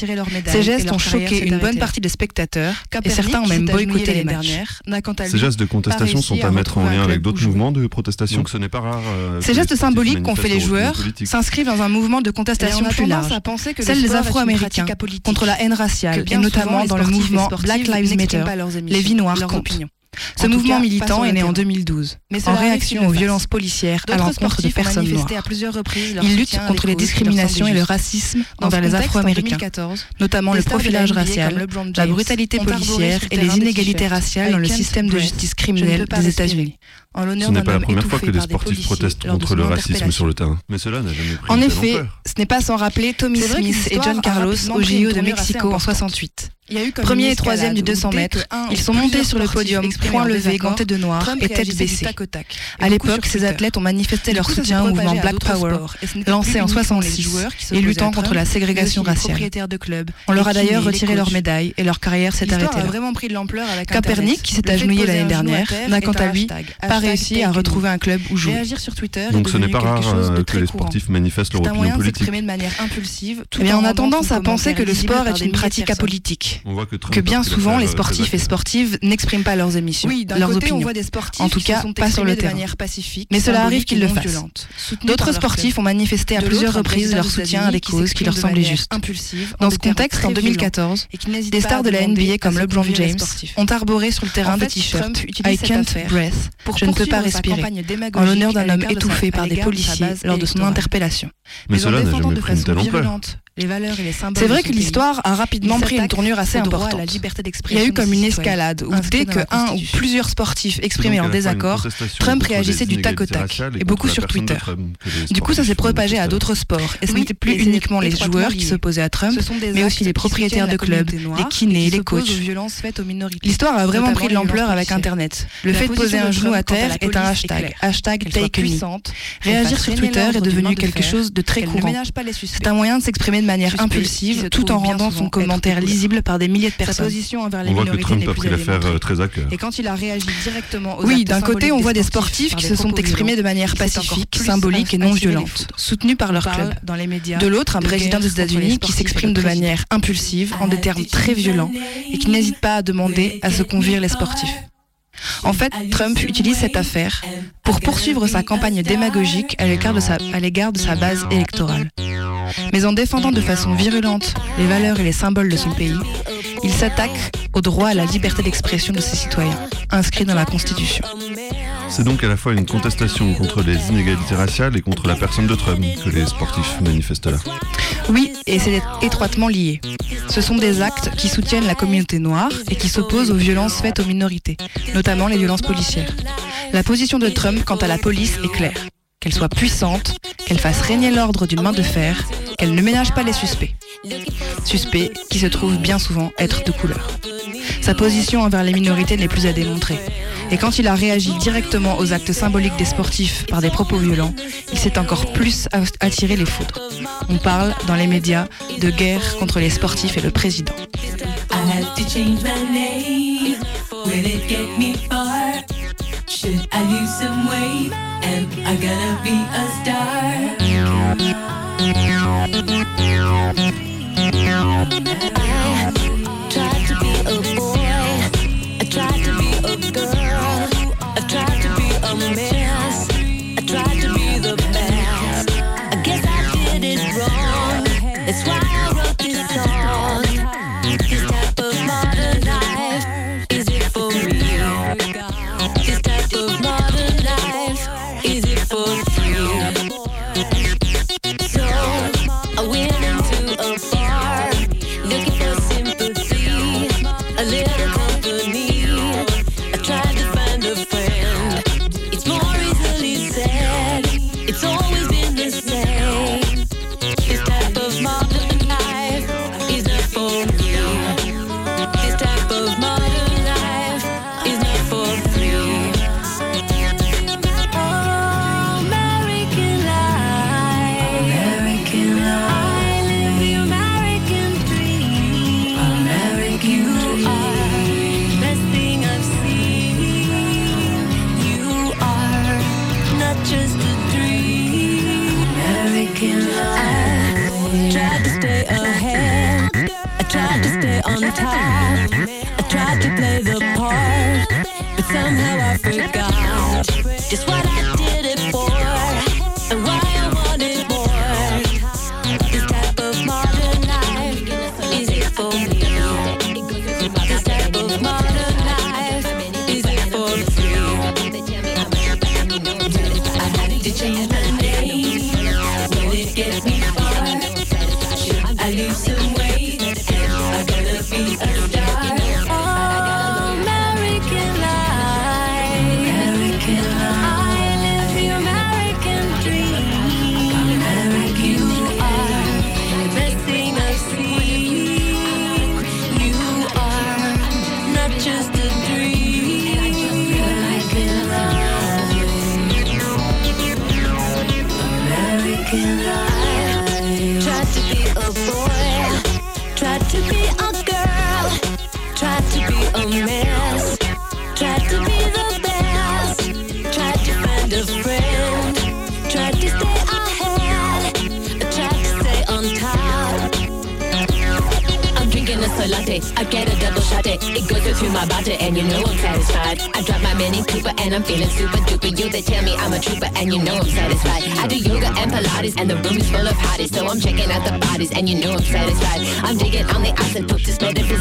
Ces gestes ont choqué une bonne partie des spectateurs et certains ont même boycotté les matchs. Ces gestes de contestation sont à mettre en lien avec d'autres mouvements de protestation que ce n'est pas rare. Ces gestes symboliques qu'ont fait les joueurs politique. s'inscrivent dans un mouvement de contestation plus large, à penser que le celle des Afro-Américains contre la haine raciale, et notamment dans le mouvement Black Lives Matter. Les vies noires comptent. Ce En mouvement cas, militant est né en terrain. 2012 Mais en réaction aux le violences policières à l'encontre de personnes noires. à plusieurs reprises leur Ils luttent soutien à contre les discriminations et le racisme Dans envers les Afro-Américains, 2014, notamment le profilage racial, la brutalité policière et les inégalités raciales dans le système de justice criminelle des. États-Unis. Ce n'est pas la première fois que des sportifs protestent contre le racisme sur le terrain. Mais cela n'a jamais pris En effet, ce n'est pas sans rappeler Tommy Smith et John Carlos au JO de Mexico en importante. 68. Il y a eu comme Premier et troisième du escalade 200 où dès mètres, ils sont montés sur le podium, levés, désaccord, gantés de noir Trump et tête baissée. tac tac. À l'époque, ces athlètes ont manifesté leur soutien au mouvement Black Power, lancé en uniquement les 66 joueurs qui et luttant contre la ségrégation raciale. On leur a d'ailleurs retiré leur coachs. médaille et leur carrière s'est arrêtée a là. vraiment pris de l'ampleur avec Kaepernick, Internet. qui s'est agenouillé l'année dernière, n'a quant à lui pas réussi à retrouver un club où jouer. Donc ce n'est pas quelque rare chose de euh, que les sportifs manifestent leur opinion politique. Eh en on a tendance à penser que le sport est une pratique apolitique. On voit que Trump Que a bien souvent, les euh, sportifs et sportives n'expriment pas leurs émissions, Oui, leurs côté, on opinions. voit des sportifs En tout cas, sont pas sur le de terrain. manière pacifique, Mais cela arrive qu'ils le fassent. D'autres sportifs ont manifesté à plusieurs reprises leur soutien à des causes qui leur semblaient justes. Dans ce contexte, en très 2014, et qui n'hésitent des stars de la NBA comme LeBron James ont arboré sur le terrain des t-shirts I can't breathe, je ne peux pas respirer, en l'honneur d'un homme étouffé par des policiers lors de son interpellation. Mais en cela n'a défendant jamais de pris une façon telle ampleur. violente les valeurs et les symboles C'est vrai que l'histoire a rapidement pris une tournure assez la liberté Il y a eu comme une escalade où dès que un ou plusieurs sportifs exprimaient leur désaccord, Trump réagissait du tac au tac, et beaucoup sur Twitter. Les Du coup, ça s'est propagé à d'autres sports, et ce n'était plus uniquement les joueurs qui s'opposaient à Trump, mais aussi les propriétaires de clubs, les kinés, les coachs. L'histoire a vraiment pris de l'ampleur avec. Internet. Le fait de poser un genou à terre est un hashtag. Hashtag take Réagir sur Twitter est devenu quelque chose de très courant. C'est un moyen de s'exprimer de manière impulsive tout en rendant son commentaire lisible par des milliers de Sa personnes. position envers les On voit que Trump n'est a pris l'affaire euh, très à cœur. Et quand il a réagi directement aux Oui, d'un côté, on voit des sportifs qui se sont exprimés de manière pacifique, symbolique et non violente, soutenus par leur club. dans les médias De l'autre, un de président des États-Unis qui s'exprime de manière impulsive, en des termes très violents, et qui n'hésite pas à demander à se convire les sportifs. En fait, Trump utilise cette affaire pour poursuivre sa campagne démagogique à l'égard de sa, base électorale. Mais en défendant de façon virulente les valeurs et les symboles de son pays, il s'attaque au droit à la liberté d'expression de ses citoyens, inscrit dans la Constitution. C'est donc à la fois une contestation contre les inégalités raciales et contre la personne de Trump que les sportifs manifestent là. Oui, et c'est étroitement lié. Ce sont des actes qui soutiennent la communauté noire et qui s'opposent aux violences faites aux minorités, notamment les violences policières. La position de Trump quant à la police est claire. Qu'elle soit puissante, qu'elle fasse régner l'ordre d'une main de fer, qu'elle ne ménage pas les suspects. Suspects qui se trouvent bien souvent être de couleur. Sa position envers les minorités n'est plus à démontrer. Et quand il a réagi directement aux actes symboliques des sportifs par des propos violents, il s'est encore plus attiré les foudres. On parle, dans les médias, de guerre contre les sportifs et le président. A boy.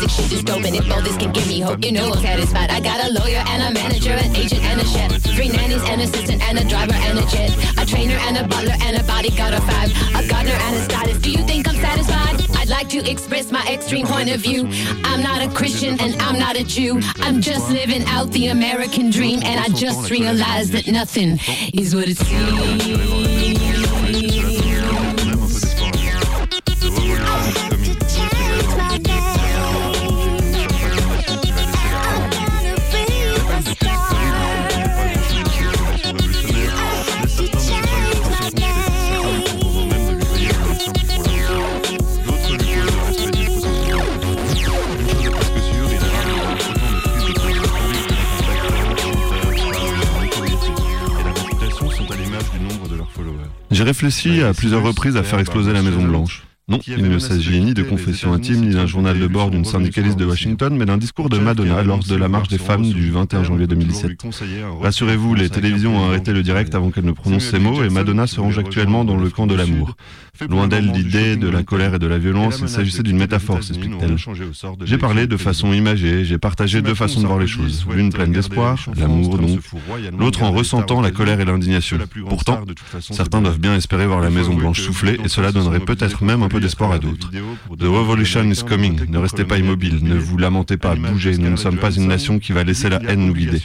Physics shit is dope, and if all this can give me hope, you know I'm satisfied. I got a lawyer and a manager, an agent and a chef, three nannies, an assistant, and a driver and a jet, a trainer and a butler and a bodyguard of five, a gardener and a stylist. Do you think I'm satisfied? I'd like to express my extreme point of view. I'm not a Christian and I'm not a Jew. I'm just living out the American dream, and I just realized that nothing is what it J'ai réfléchi à plusieurs reprises à faire exploser la Maison Blanche. Non, il ne s'agit ni de confessions intimes, ni d'un journal de bord d'une syndicaliste de Washington, mais d'un discours de Madonna lors de la marche des femmes du 21 janvier 2017. Rassurez-vous, les télévisions ont arrêté le direct avant qu'elle ne prononce ces mots, et Madonna se range actuellement dans le camp de l'amour. Loin d'elle l'idée de la colère et de la violence, il s'agissait d'une métaphore, s'explique-t-elle. J'ai parlé de façon imagée, j'ai partagé deux façons de voir les choses. L'une pleine d'espoir, l'amour donc, l'autre en ressentant la colère et l'indignation. Pourtant, certains doivent bien espérer voir la Maison Blanche souffler, et cela donnerait peut-être même un peu d'espoir à d'autres. The revolution is coming. Ne restez pas immobile, ne vous lamentez pas, bougez. Nous ne sommes pas une nation qui va laisser la haine nous guider.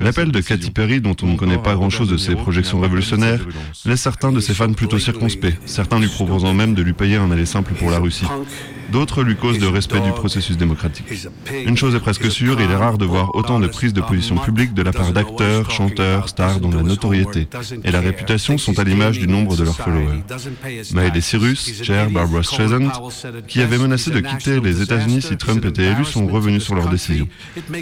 L'appel de Katy Perry, dont on ne connaît pas grand-chose de ses projections révolutionnaires, laisse certains de ses fans plutôt circonspects, certains lui proposant même de lui payer un aller simple pour la Russie. D'autres lui causent de respect du processus démocratique. Une chose est presque sûre, il est rare de voir autant de prises de position publiques de la part d'acteurs, chanteurs, stars dont la notoriété et la réputation sont à l'image du nombre de leurs followers. Miley Cyrus, Cher, Barbara Streisand, qui avaient menacé de quitter les États-Unis si Trump était élu, sont revenus sur leur décision.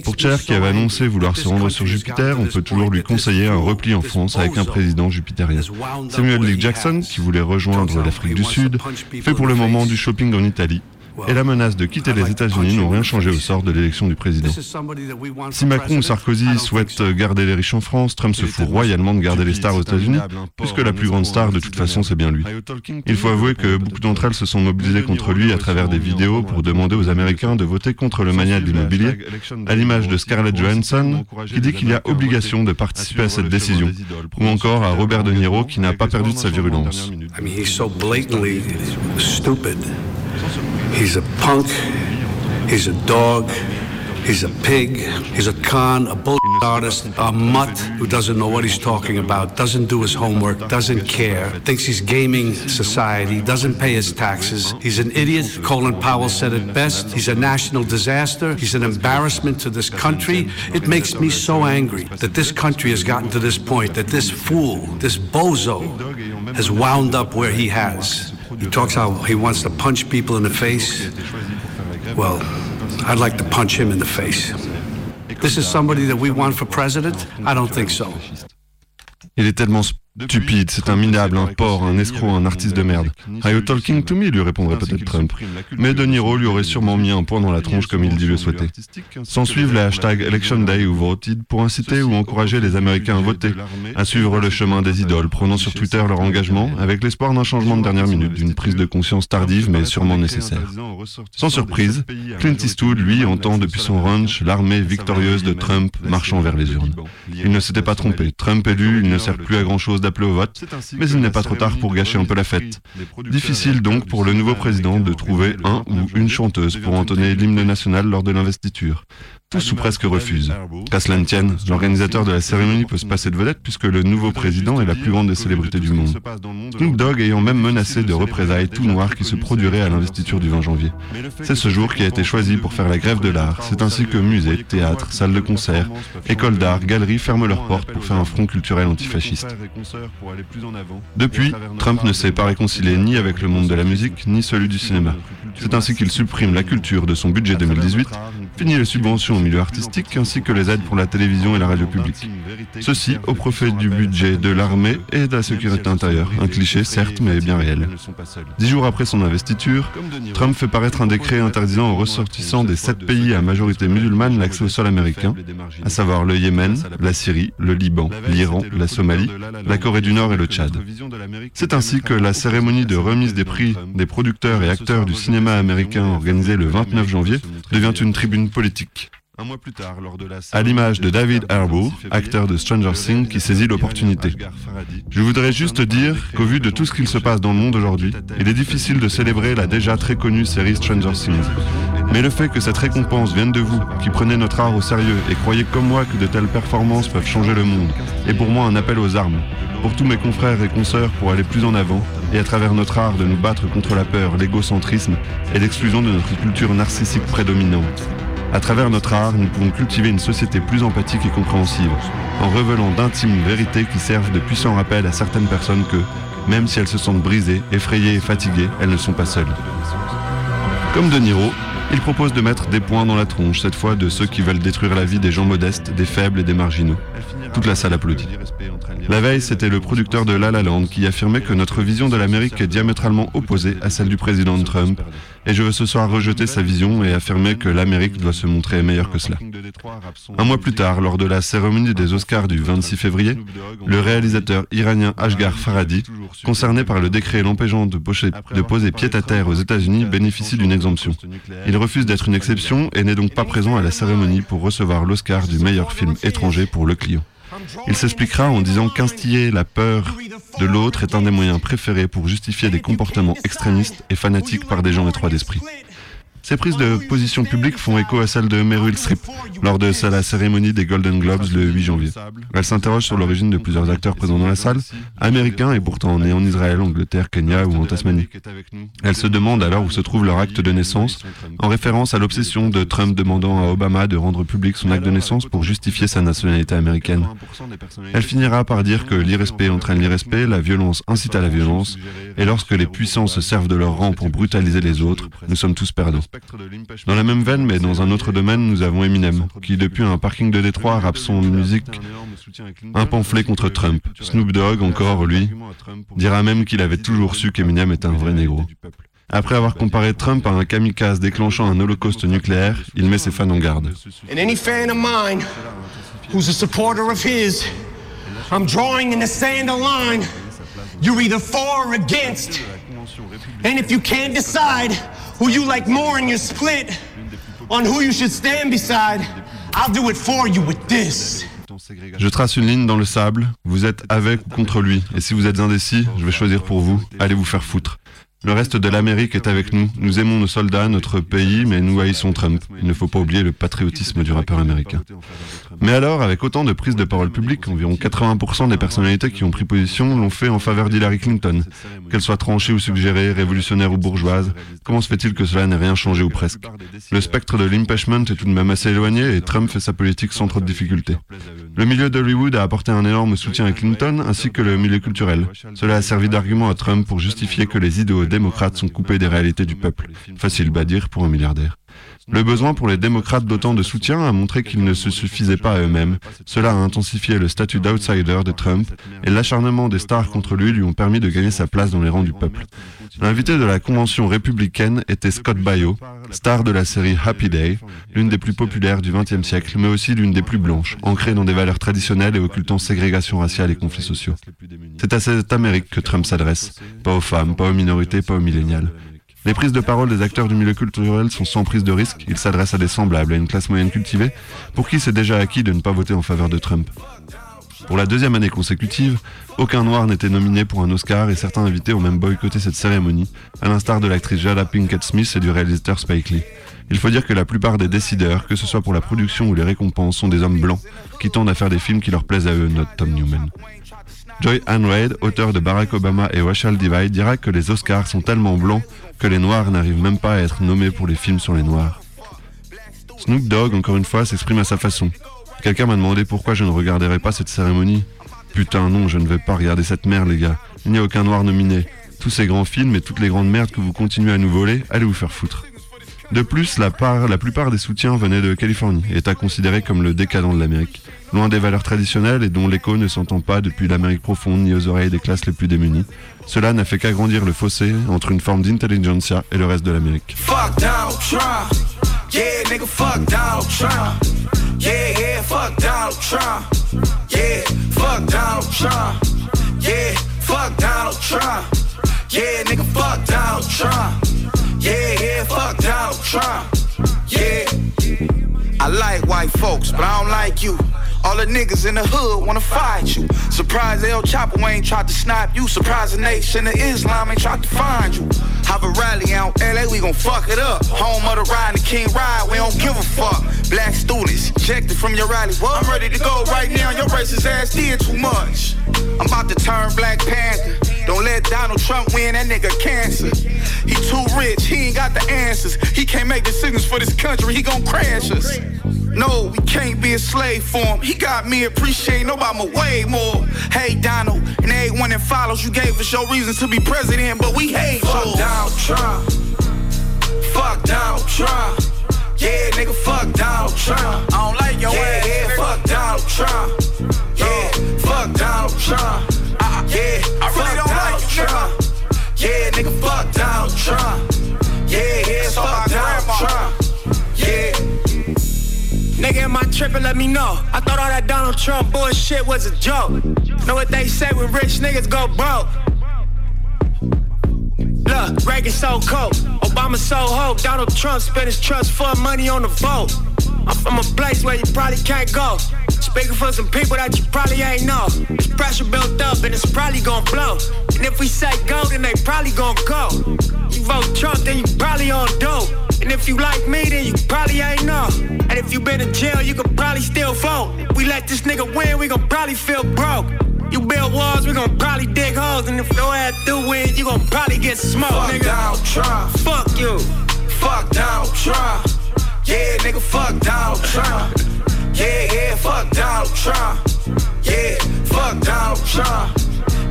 Pour Cher, qui avait annoncé vouloir se rendre sur Jupiter, on peut toujours lui conseiller un repli en France avec un président jupitérien. Samuel L. Jackson, qui voulait rejoindre l'Afrique du Sud, fait pour le moment du shopping en Italie et la menace de quitter les États-Unis n'ont rien changé au sort de l'élection du président. Si Macron ou Sarkozy souhaitent garder les riches en France, Trump se fout royalement de garder les stars aux États-Unis, puisque la plus grande star, de toute façon, c'est bien lui. Il faut avouer que beaucoup d'entre elles se sont mobilisées contre lui à travers des vidéos pour demander aux Américains de voter contre le mania de l'immobilier, à l'image de Scarlett Johansson, qui dit qu'il y a obligation de participer à cette décision, ou encore à Robert De Niro, qui n'a pas perdu de sa virulence. He's a punk. He's a dog. He's a pig. He's a con, a bull artist, a mutt who doesn't know what he's talking about, doesn't do his homework, doesn't care, thinks he's gaming society, doesn't pay his taxes. He's an idiot. Colin Powell said it best. He's a national disaster. He's an embarrassment to this country. It makes me so angry that this country has gotten to this point, that this fool, this bozo, has wound up where he has. He talks how he wants to punch people in the face. Well, I'd like to punch him in the face. This is somebody that we want for president? I don't think so. Il est tellement stupide, c'est un minable, un porc, un escroc, un artiste de merde. Are you talking to me lui répondrait peut-être Trump. Mais De Niro lui aurait sûrement mis un point dans la tronche comme il dit le souhaiter. S'en suivent les hashtags Election Day ou Voted pour inciter ou encourager les Américains à voter, à suivre le chemin des idoles, prenant sur Twitter leur engagement avec l'espoir d'un changement de dernière minute, d'une prise de conscience tardive mais sûrement nécessaire. Sans surprise, Clint Eastwood, lui, entend depuis son ranch l'armée victorieuse de Trump marchant vers les urnes. Il ne s'était pas trompé. Trump élu, il ne sert plus à grand chose d'appeler au vote, mais il n'est pas trop tard pour gâcher un peu la fête. Difficile donc pour le nouveau président de trouver un ou une chanteuse pour entonner l'hymne national lors de l'investiture. Tous ou presque refusent. Qu'à cela ne tienne, l'organisateur de la cérémonie peut se passer de vedette puisque le nouveau président est la plus grande des célébrités du monde. Snoop Dogg ayant même menacé de représailles tout noir qui se produiraient à l'investiture du 20 janvier. C'est ce jour qui a été choisi pour faire la grève de l'art. C'est ainsi que musées, théâtres, salles de concert, écoles d'art, galeries ferment leurs portes pour faire un front culturel antifasciste. Depuis, Trump ne s'est pas réconcilié ni avec le monde de la musique, ni celui du cinéma. C'est ainsi qu'il supprime la culture de son budget 2018, finit les subventions au milieu artistique ainsi que les aides pour la télévision et la radio publique. Ceci au profit du budget de l'armée et de la sécurité intérieure. Un cliché, certes, mais bien réel. Dix jours après son investiture, Trump fait paraître un décret interdisant aux ressortissants des sept pays à majorité musulmane l'accès au sol américain, à savoir le Yémen, la Syrie, le Liban, l'Iran, la Somalie, la Corée du Nord et le Tchad. C'est ainsi que la cérémonie de remise des prix des producteurs et acteurs du cinéma américain organisée le 29 janvier devient une tribune politique. Un mois plus tard, lors de la à l'image de David Harbour, acteur de Stranger Things, qui saisit l'opportunité. Je voudrais juste dire qu'au vu de tout ce qu'il se passe dans le monde aujourd'hui, il est difficile de célébrer la déjà très connue série Stranger Things. Mais le fait que cette récompense vienne de vous, qui prenez notre art au sérieux et croyez comme moi que de telles performances peuvent changer le monde, est pour moi un appel aux armes. Pour tous mes confrères et consoeurs pour aller plus en avant et à travers notre art de nous battre contre la peur, l'égocentrisme et l'exclusion de notre culture narcissique prédominante. À travers notre art, nous pouvons cultiver une société plus empathique et compréhensive, en révélant d'intimes vérités qui servent de puissants rappels à certaines personnes que, même si elles se sentent brisées, effrayées et fatiguées, elles ne sont pas seules. Comme De Niro, il propose de mettre des points dans la tronche, cette fois de ceux qui veulent détruire la vie des gens modestes, des faibles et des marginaux. Toute la salle applaudit. La veille, c'était le producteur de La La Land qui affirmait que notre vision de l'Amérique est diamétralement opposée à celle du président Trump, et je veux ce soir rejeter sa vision et affirmer que l'Amérique doit se montrer meilleure que cela. Un mois plus tard, lors de la cérémonie des Oscars du 26 février, le réalisateur iranien Ashgar Farhadi, concerné par le décret l'empêchant de, poser- de poser pied à terre aux États-Unis, bénéficie d'une exemption. Il refuse d'être une exception et n'est donc pas présent à la cérémonie pour recevoir l'Oscar du meilleur film étranger pour Le Client. Il s'expliquera en disant qu'instiller la peur de l'autre est un des moyens préférés pour justifier des comportements extrémistes et fanatiques par des gens étroits d'esprit. Ces prises de position publiques font écho à celles de Meryl Streep lors de sa- la cérémonie des Golden Globes le 8 janvier. Elle s'interroge sur l'origine de plusieurs acteurs présents dans la salle, américains et pourtant nés en Israël, Angleterre, Kenya ou en Tasmanie. Elle se demande alors où se trouve leur acte de naissance, en référence à l'obsession de Trump demandant à Obama de rendre public son acte de naissance pour justifier sa nationalité américaine. Elle finira par dire que l'irrespect entraîne l'irrespect, la violence incite à la violence, et lorsque les puissants se servent de leur rang pour brutaliser les autres, nous sommes tous perdants. Dans la même veine, mais dans un autre domaine, nous avons Eminem, qui depuis un parking de Détroit rappe son musique un pamphlet contre Trump. Snoop Dogg, encore lui, dira même qu'il avait toujours su qu'Eminem était un vrai négro. Après avoir comparé Trump à un kamikaze déclenchant un holocauste nucléaire, il met ses fans en garde. And any fan of mine who's a supporter of his, I'm drawing in the sand a line. You're either for or against. And if you can't decide who you like more and you're split on who you should stand beside, I'll do it for you with this. Je trace une ligne dans le sable, vous êtes avec ou contre lui, et si vous êtes indécis, je vais choisir pour vous, allez vous faire foutre. Le reste de l'Amérique est avec nous, nous aimons nos soldats, notre pays, mais nous haïssons Trump. Il ne faut pas oublier le patriotisme du rappeur américain. Mais alors, avec autant de prises de parole publiques, environ 80% des personnalités qui ont pris position l'ont fait en faveur d'Hillary Clinton. Qu'elle soit tranchée ou suggérée, révolutionnaire ou bourgeoise, comment se fait-il que cela n'ait rien changé ou presque? Le spectre de l'impeachment est tout de même assez éloigné et Trump fait sa politique sans trop de difficultés. Le milieu d'Hollywood a apporté un énorme soutien à Clinton ainsi que le milieu culturel. Cela a servi d'argument à Trump pour justifier que les idéaux démocrates sont coupés des réalités du peuple. Facile à dire pour un milliardaire. Le besoin pour les démocrates d'autant de soutien a montré qu'ils ne se suffisaient pas à eux-mêmes. Cela a intensifié le statut d'outsider de Trump et l'acharnement des stars contre lui lui ont permis de gagner sa place dans les rangs du peuple. L'invité de la convention républicaine était Scott Baio, star de la série Happy Day, l'une des plus populaires du XXe siècle, mais aussi l'une des plus blanches, ancrée dans des valeurs traditionnelles et occultant ségrégation raciale et conflits sociaux. C'est à cette Amérique que Trump s'adresse, pas aux femmes, pas aux minorités, pas aux millénials. Les prises de parole des acteurs du milieu culturel sont sans prise de risque, ils s'adressent à des semblables, à une classe moyenne cultivée, pour qui c'est déjà acquis de ne pas voter en faveur de Trump. Pour la deuxième année consécutive, aucun noir n'était nominé pour un Oscar et certains invités ont même boycotté cette cérémonie, à l'instar de l'actrice Jada Pinkett Smith et du réalisateur Spike Lee. Il faut dire que la plupart des décideurs, que ce soit pour la production ou les récompenses, sont des hommes blancs qui tendent à faire des films qui leur plaisent à eux, note Tom Newman. Joy Ann Reid, auteur de Barack Obama et Racial Divide, dira que les Oscars sont tellement blancs que les Noirs n'arrivent même pas à être nommés pour les films sur les Noirs. Snoop Dogg, encore une fois, s'exprime à sa façon. Quelqu'un m'a demandé pourquoi je ne regarderais pas cette cérémonie. Putain, non, je ne vais pas regarder cette merde, les gars. Il n'y a aucun noir nominé. Tous ces grands films et toutes les grandes merdes que vous continuez à nous voler, allez vous faire foutre. De plus, la, part, la plupart des soutiens venaient de Californie à considérer comme le décadent de l'Amérique, loin des valeurs traditionnelles et dont l'écho ne s'entend pas depuis l'Amérique profonde ni aux oreilles des classes les plus démunies. Cela n'a fait qu'agrandir le fossé entre une forme d'intelligentsia et le reste de l'Amérique. Yeah, nigga, fuck Donald Trump. Yeah, yeah, fuck Donald Trump. Yeah. I like white folks, but I don't like you. All the niggas in the hood wanna fight you. Surprise El Chapo ain't tried to snipe you. Surprise the nation of Islam ain't tried to find you. Have a rally out LA, we gon' fuck it up. Home of the ride the King Ride, we don't give a fuck. Black students, ejected from your rally. Well, I'm ready to go right now. Your racist ass did too much. I'm about to turn Black Panther. Don't let Donald Trump win, that nigga cancer. He too rich, he ain't got the answers. He can't make decisions for this country, he gon' crash us. No, we can't be a slave for him. He got me appreciating Obama way more. Hey, Donald, and everyone that follows, you gave us your reasons to be president, but we hate Fuck yours. Donald Trump. Fuck Donald Trump. Yeah, nigga, fuck Donald Trump. I don't like your yeah, ass. Yeah, nigga. fuck Donald Trump. Yeah, fuck Donald Trump. Uh, yeah, I really don't Donald like you, Trump. Yeah, nigga, fuck Donald Trump. Yeah, yeah, So fuck Donald grandma. Trump. Yeah. Nigga, am I tripping? Let me know. I thought all that Donald Trump bullshit was a joke. Know what they say when rich niggas go broke? Look, Reagan so cold, Obama so hope. Donald Trump spent his trust fund money on the vote. I'm from a place where you probably can't go. Speaking for some people that you probably ain't know. There's pressure built up and it's probably gonna blow. And if we say go, then they probably gonna go. You vote Trump, then you probably on dope. And if you like me, then you probably ain't know. And if you been in jail, you could probably still vote. We let this nigga win, we gon' probably feel broke. You build walls, we gon' probably dig holes. And if your ass do win, you gon' probably get smoked, Fuck nigga. Donald Trump. Fuck you. Fuck Donald Trump. Yeah, nigga, fuck Donald Trump. Yeah, yeah, fuck Donald Trump. Yeah, fuck Donald Trump.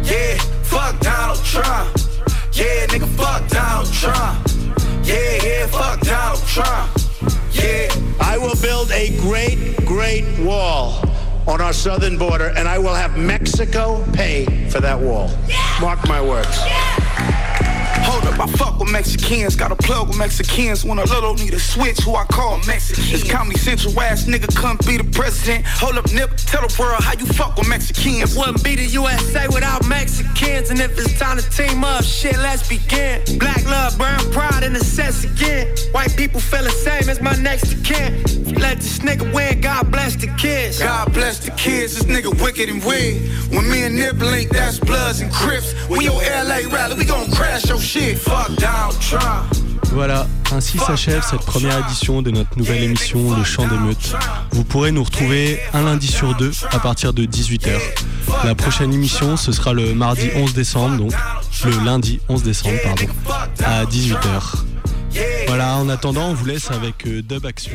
Yeah, fuck Donald Trump. Yeah, nigga, fuck Donald Trump. Yeah, yeah, fuck Donald Trump. Yeah. I will build a great, great wall on our southern border, and I will have Mexico pay for that wall. Mark my words. Hold up, I fuck with Mexicans. Got a plug with Mexicans. When a little need a switch, who I call Mexican. This Comedy Central ass nigga come be the president. Hold up, Nip, tell the world how you fuck with Mexicans. It wouldn't be the USA without Mexicans. And if it's time to team up, shit, let's begin. Black love, brown pride, and the sense again. White people feel the same as my next of kin. Let this nigga win, God bless the kids. God bless the kids, this nigga wicked and weird. When me and Nip link, that's Bloods and Crips. When your LA rally, we gon' crash your shit. Fuck. Voilà, ainsi s'achève cette première édition de notre nouvelle émission Le Chant d'émeute. Vous pourrez nous retrouver un lundi sur deux à partir de 18h. La prochaine émission, ce sera le mardi 11 décembre, donc le lundi 11 décembre, pardon, à 18h. Voilà, en attendant, on vous laisse avec euh, Dub Action.